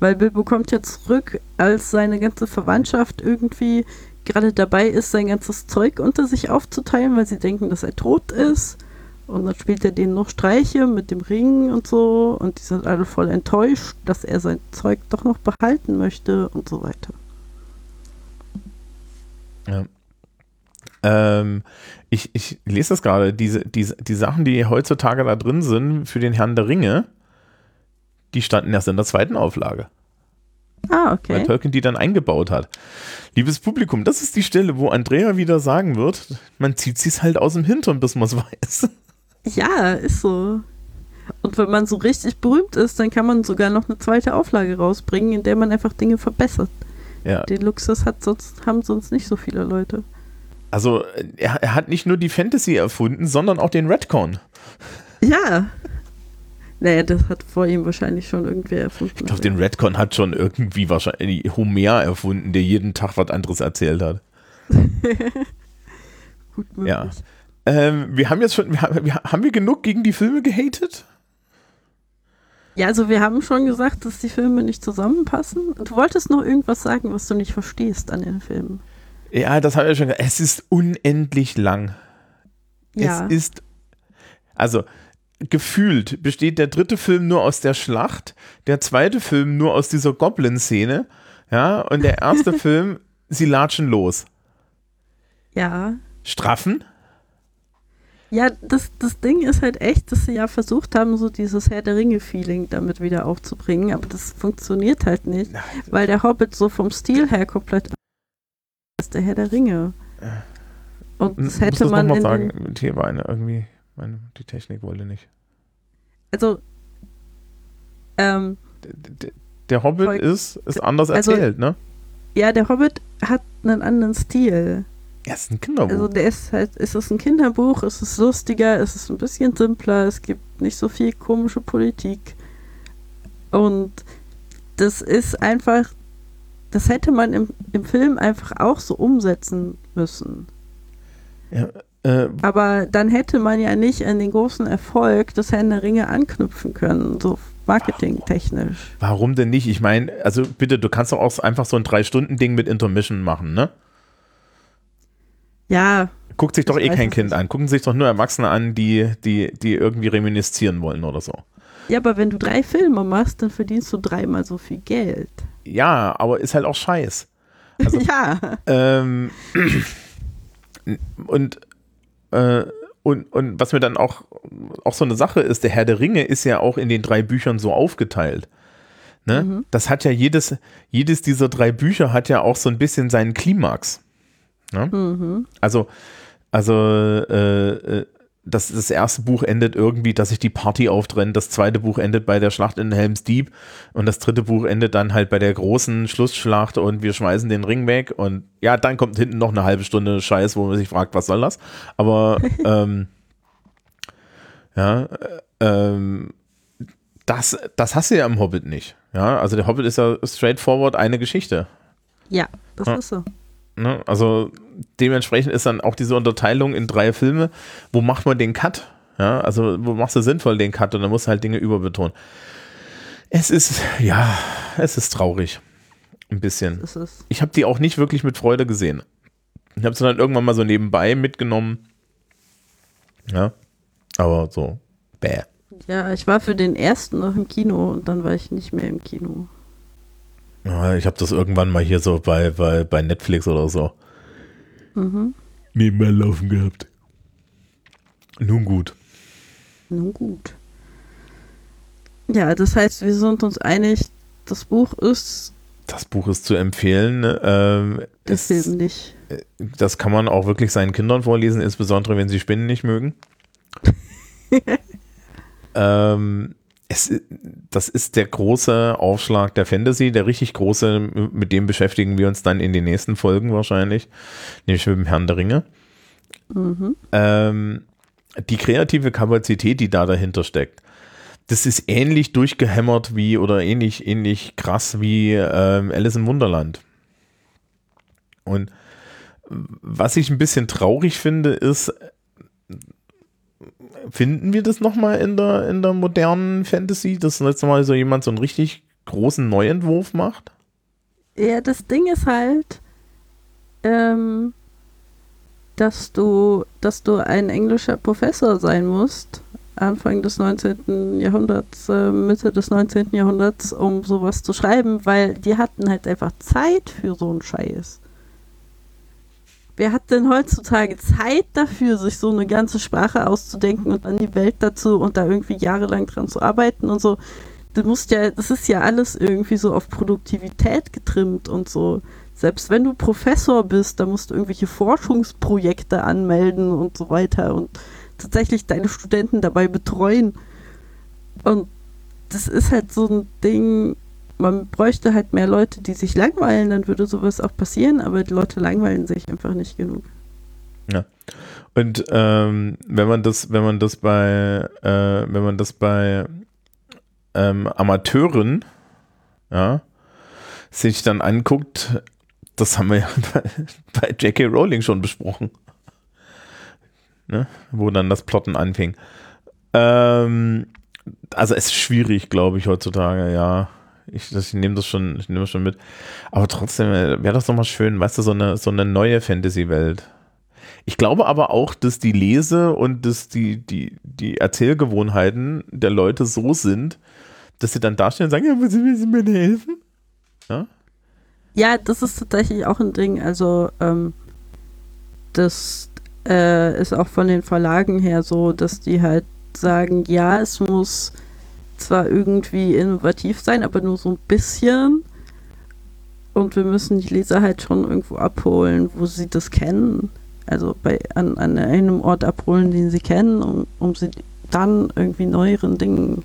Weil Bilbo kommt ja zurück, als seine ganze Verwandtschaft irgendwie gerade dabei ist, sein ganzes Zeug unter sich aufzuteilen, weil sie denken, dass er tot ist. Und dann spielt er denen noch Streiche mit dem Ring und so. Und die sind alle voll enttäuscht, dass er sein Zeug doch noch behalten möchte und so weiter. Ja. Ähm, ich, ich lese das gerade, diese, diese, die Sachen, die heutzutage da drin sind für den Herrn der Ringe, die standen erst in der zweiten Auflage, Ah, weil okay. Tolkien die dann eingebaut hat. Liebes Publikum, das ist die Stelle, wo Andrea wieder sagen wird, man zieht sich's halt aus dem Hintern, bis man es <laughs> weiß. Ja, ist so. Und wenn man so richtig berühmt ist, dann kann man sogar noch eine zweite Auflage rausbringen, in der man einfach Dinge verbessert. Ja, Den Luxus hat sonst, haben sonst nicht so viele Leute. also er, er hat nicht nur die Fantasy erfunden, sondern auch den Redcon. Ja. Naja, das hat vor ihm wahrscheinlich schon irgendwer erfunden. Ich glaube, den Redcon hat schon irgendwie wahrscheinlich Homer erfunden, der jeden Tag was anderes erzählt hat. <laughs> Gut möglich. Ja. Ähm, wir haben jetzt schon, wir, haben- wir, haben wir genug gegen die Filme gehatet? Ja, also wir haben schon gesagt, dass die Filme nicht zusammenpassen. Du wolltest noch irgendwas sagen, was du nicht verstehst an den Filmen. Ja, das habe ich ja schon gesagt. Es ist unendlich lang. Ja. Es ist, also gefühlt besteht der dritte Film nur aus der Schlacht, der zweite Film nur aus dieser Goblin-Szene, ja, und der erste <laughs> Film, sie latschen los. ja. Straffen? Ja, das, das Ding ist halt echt, dass sie ja versucht haben, so dieses Herr der Ringe-Feeling damit wieder aufzubringen, aber das funktioniert halt nicht, weil der Hobbit so vom Stil her komplett anders ist der Herr der Ringe. Und das Muss hätte das man mal den, sagen, hier war eine irgendwie, meine, die Technik wollte nicht. also ähm, Der Hobbit Voll- ist, ist anders also- erzählt, ne? ja, der Hobbit hat einen anderen Stil. Er ist ein Kinderbuch. Also der ist halt, es ist ein Kinderbuch, es ist lustiger, es ist ein bisschen simpler, es gibt nicht so viel komische Politik. Und das ist einfach, das hätte man im, im Film einfach auch so umsetzen müssen. Äh, Aber dann hätte man ja nicht an den großen Erfolg des Herrn der Ringe anknüpfen können, so marketingtechnisch. warum denn nicht? Ich meine, also bitte, du kannst doch auch einfach so ein Drei-Stunden-Ding mit Intermission machen, ne? Ja, Guckt sich doch eh kein Kind nicht. an. Gucken sich doch nur Erwachsene an, die, die, die irgendwie reminiszieren wollen oder so. ja, aber wenn du drei Filme machst, dann verdienst du dreimal so viel Geld. Ja, aber ist halt auch scheiß. Also- <laughs> ja. Ähm, <clears throat> und, äh, und, und was mir dann auch, auch so eine Sache ist, der Herr der Ringe ist ja auch in den drei Büchern so aufgeteilt. Ne? Mhm. Das hat ja jedes, jedes dieser drei Bücher hat ja auch so ein bisschen seinen Klimax. Ne? Mhm. Also, also äh, äh, das, das erste Buch endet irgendwie, dass sich die Party auftrennt, das zweite Buch endet bei der Schlacht in Helms Deep und das dritte Buch endet dann halt bei der großen Schlussschlacht und wir schmeißen den Ring weg und ja, dann kommt hinten noch eine halbe Stunde Scheiß, wo man sich fragt, was soll das? Aber <laughs> ähm, ja, äh, ähm, das, das hast du ja im Hobbit nicht. Ja, also der Hobbit ist ja straightforward eine Geschichte. Ja, das Ja. ist so. Ne? Also dementsprechend ist dann auch diese Unterteilung in drei Filme, wo macht man den Cut? Ja, also wo machst du sinnvoll den Cut und dann musst du halt Dinge überbetonen. Es ist, ja, es ist traurig. Ein bisschen. Ich habe die auch nicht wirklich mit Freude gesehen. Ich habe sie dann irgendwann mal so nebenbei mitgenommen. Ja, aber so, bäh. ja, ich war für den ersten noch im Kino und dann war ich nicht mehr im Kino. Ja, ich habe das irgendwann mal hier so bei, bei, bei Netflix oder so Mhm. nebenbei laufen gehabt. Nun gut. Nun gut. Ja, das heißt, wir sind uns einig, das Buch ist Das Buch ist zu empfehlen. Ähm, der es, Film nicht. das kann man auch wirklich seinen Kindern vorlesen, insbesondere wenn sie Spinnen nicht mögen. <laughs> ähm, es, das ist der große Aufschlag der Fantasy, der richtig große, mit dem beschäftigen wir uns dann in den nächsten Folgen wahrscheinlich, nämlich mit dem Herrn der Ringe. Mhm. Ähm, die kreative Kapazität, die da dahinter steckt, das ist ähnlich durchgehämmert wie oder ähnlich, ähnlich krass wie ähm, Alice im Wunderland. Und was ich ein bisschen traurig finde, ist, finden wir das nochmal in der, in der modernen Fantasy, dass jetzt mal so jemand so einen richtig großen Neuentwurf macht? Ja, das Ding ist halt, ähm, dass du, dass du ein englischer Professor sein musst, Anfang des 19. Jahrhunderts, äh, Mitte des 19. Jahrhunderts, um sowas zu schreiben, weil die hatten halt einfach Zeit für so einen Scheiß. Wer hat denn heutzutage Zeit dafür, sich so eine ganze Sprache auszudenken und dann die Welt dazu und da irgendwie jahrelang dran zu arbeiten und so? Du musst ja, das ist ja alles irgendwie so auf Produktivität getrimmt und so. Selbst wenn du Professor bist, da musst du irgendwelche Forschungsprojekte anmelden und so weiter und tatsächlich deine Studenten dabei betreuen. Und das ist halt so ein Ding, man bräuchte halt mehr Leute, die sich langweilen, dann würde sowas auch passieren, aber die Leute langweilen sich einfach nicht genug. Und ähm, wenn man das, wenn man das bei, äh, wenn man das bei ähm, Amateuren, ja, sich dann anguckt, das haben wir ja <laughs> bei, bei J.K. Rowling schon besprochen. Ne? Wo dann das Plotten anfing. Ähm, also es ist schwierig, glaube ich, heutzutage, ja. Ich, ich nehme das schon, ich nehme schon mit. Aber trotzdem äh, wäre das doch mal schön, weißt du, so eine, so eine neue Fantasy-Welt. Ich glaube aber auch, dass die Lese- und dass die, die, die Erzählgewohnheiten der Leute so sind, dass sie dann dastehen und sagen, ja, willst du mir helfen? Ja, das ist tatsächlich auch ein Ding. Also, ähm, das äh, ist auch von den Verlagen her so, dass die halt sagen, ja, es muss zwar irgendwie innovativ sein, aber nur so ein bisschen. Und wir müssen die Leser halt schon irgendwo abholen, wo sie das kennen. Also bei, an, an einem Ort abholen, den sie kennen, um, um sie dann irgendwie neueren Dingen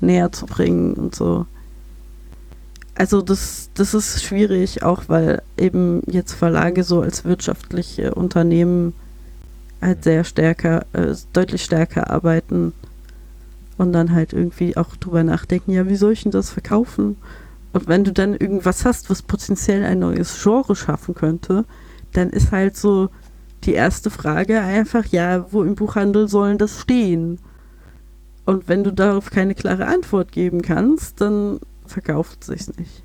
näher zu bringen und so. Also das, das ist schwierig, auch weil eben jetzt Verlage so als wirtschaftliche Unternehmen halt sehr stärker, äh, deutlich stärker arbeiten und dann halt irgendwie auch drüber nachdenken, ja, wie soll ich denn das verkaufen? Und wenn du dann irgendwas hast, was potenziell ein neues Genre schaffen könnte, dann ist halt so die erste Frage einfach, ja, wo im Buchhandel sollen das stehen? Und wenn du darauf keine klare Antwort geben kannst, dann verkauft sich's nicht.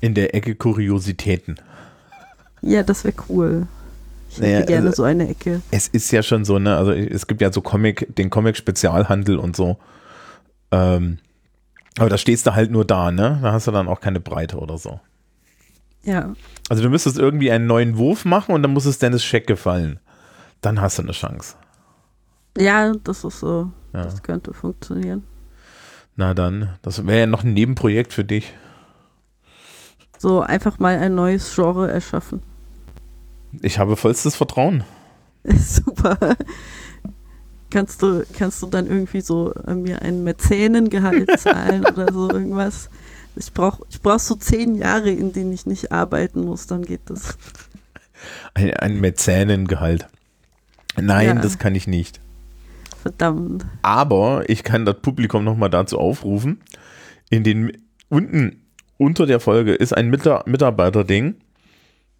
In der Ecke Kuriositäten. Ja, das wäre cool. Ich hätte Naja, gerne also- so eine Ecke. Es ist ja schon so, ne, also es gibt ja so Comic, den Comic-Spezialhandel und so. Ähm, aber da stehst du halt nur da, ne? Da hast du dann auch keine Breite oder so. Ja, Also du müsstest irgendwie einen neuen Wurf machen und dann muss es Dennis Scheck gefallen. Dann hast du eine Chance. ja, das ist so. Ja. Das könnte funktionieren. Na dann, das wäre ja noch ein Nebenprojekt für dich. So einfach mal ein neues Genre erschaffen. Ich habe vollstes Vertrauen. <laughs> Super. Kannst du, kannst du dann irgendwie so mir einen Mäzenengehalt zahlen oder so irgendwas? Ich brauche ich brauch so zehn Jahre, in denen ich nicht arbeiten muss, dann geht das. Ein, ein Mäzenengehalt. Nein, Ja. das kann ich nicht. Verdammt. Aber ich kann das Publikum nochmal dazu aufrufen. In den unten unter der Folge ist ein Mitar Mitarbeiterding.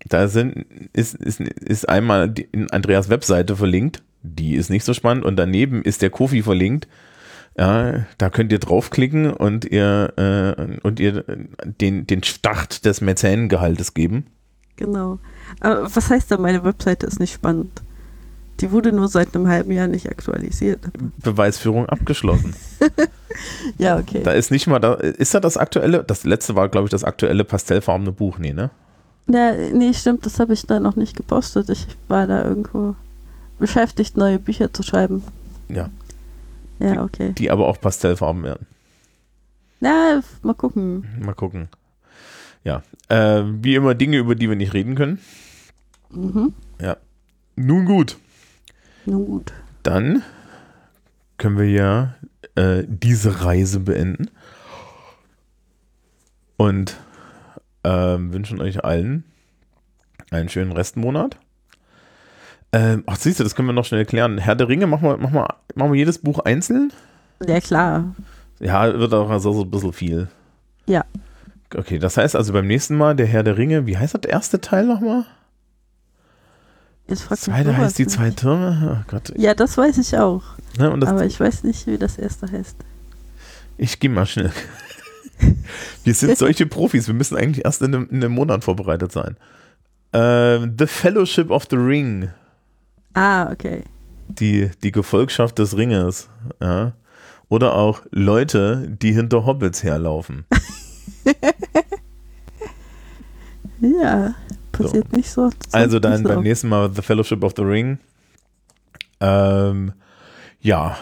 Da sind, ist, ist, ist einmal die, in Andreas Webseite verlinkt. Die ist nicht so spannend. Und daneben ist der Kofi verlinkt. Ja, da könnt ihr draufklicken und ihr, äh, und ihr den, den Start des Mäzenengehaltes geben. Genau. Aber was heißt da, meine Webseite ist nicht spannend? Die wurde nur seit einem halben Jahr nicht aktualisiert. Beweisführung abgeschlossen. <laughs> Ja, okay. Da ist nicht mal da, ist da das aktuelle, das letzte war, glaube ich, das aktuelle pastellfarbene Buch, nee, ne? Ja, nee, stimmt, das habe ich da noch nicht gepostet. Ich war da irgendwo beschäftigt, neue Bücher zu schreiben. Ja. Ja, okay. Die aber auch pastellfarben werden. Na, mal gucken. Mal gucken. Ja. Äh, wie immer Dinge, über die wir nicht reden können. Mhm. Nun gut, Nun gut. dann können wir ja äh, diese Reise beenden. Und ähm, wünschen euch allen einen schönen Restmonat. Ähm, ach, siehst du, das können wir noch schnell klären. Herr der Ringe, machen wir, machen wir, machen wir jedes Buch einzeln? Ja, klar. Ja, wird auch also so ein bisschen viel. Ja. Okay, das heißt also beim nächsten Mal der Herr der Ringe, wie heißt das erste Teil nochmal? Jetzt Zweite heißt die zwei Türme. Oh Gott. Ja, das weiß ich auch. Ne, aber ich weiß nicht, wie das erste heißt. ich gehe mal schnell. Wir sind solche Profis, wir müssen eigentlich erst in einem, in einem Monat vorbereitet sein. Ähm, the Fellowship of the Ring, Ah, okay. die, die Gefolgschaft des Ringes. Ja. Oder auch Leute, die hinter Hobbits herlaufen. <laughs> Ja, passiert nicht so. Also dann so beim nächsten Mal The Fellowship of the Ring. Ähm, ja,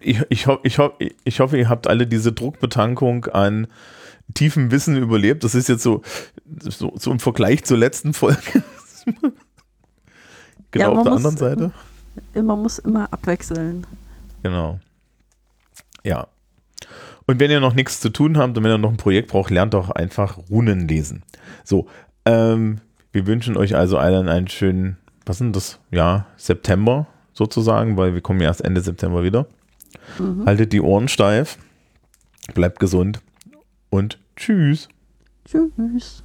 ich, ich, ho ich, ho ich hoffe, ihr habt alle diese Druckbetankung an tiefem Wissen überlebt. Das ist jetzt so, so, so im Vergleich zur letzten Folge. <laughs> genau Ja, auf der muss- anderen Seite. Man muss immer abwechseln. Genau. Ja. Und wenn ihr noch nichts zu tun habt und wenn ihr noch ein Projekt braucht, lernt doch einfach Runen lesen. So, ähm, wir wünschen euch also allen einen schönen, was sind das? Ja, September sozusagen, weil wir kommen ja erst Ende September wieder. Mhm. Haltet die Ohren steif, bleibt gesund und tschüss. Tschüss.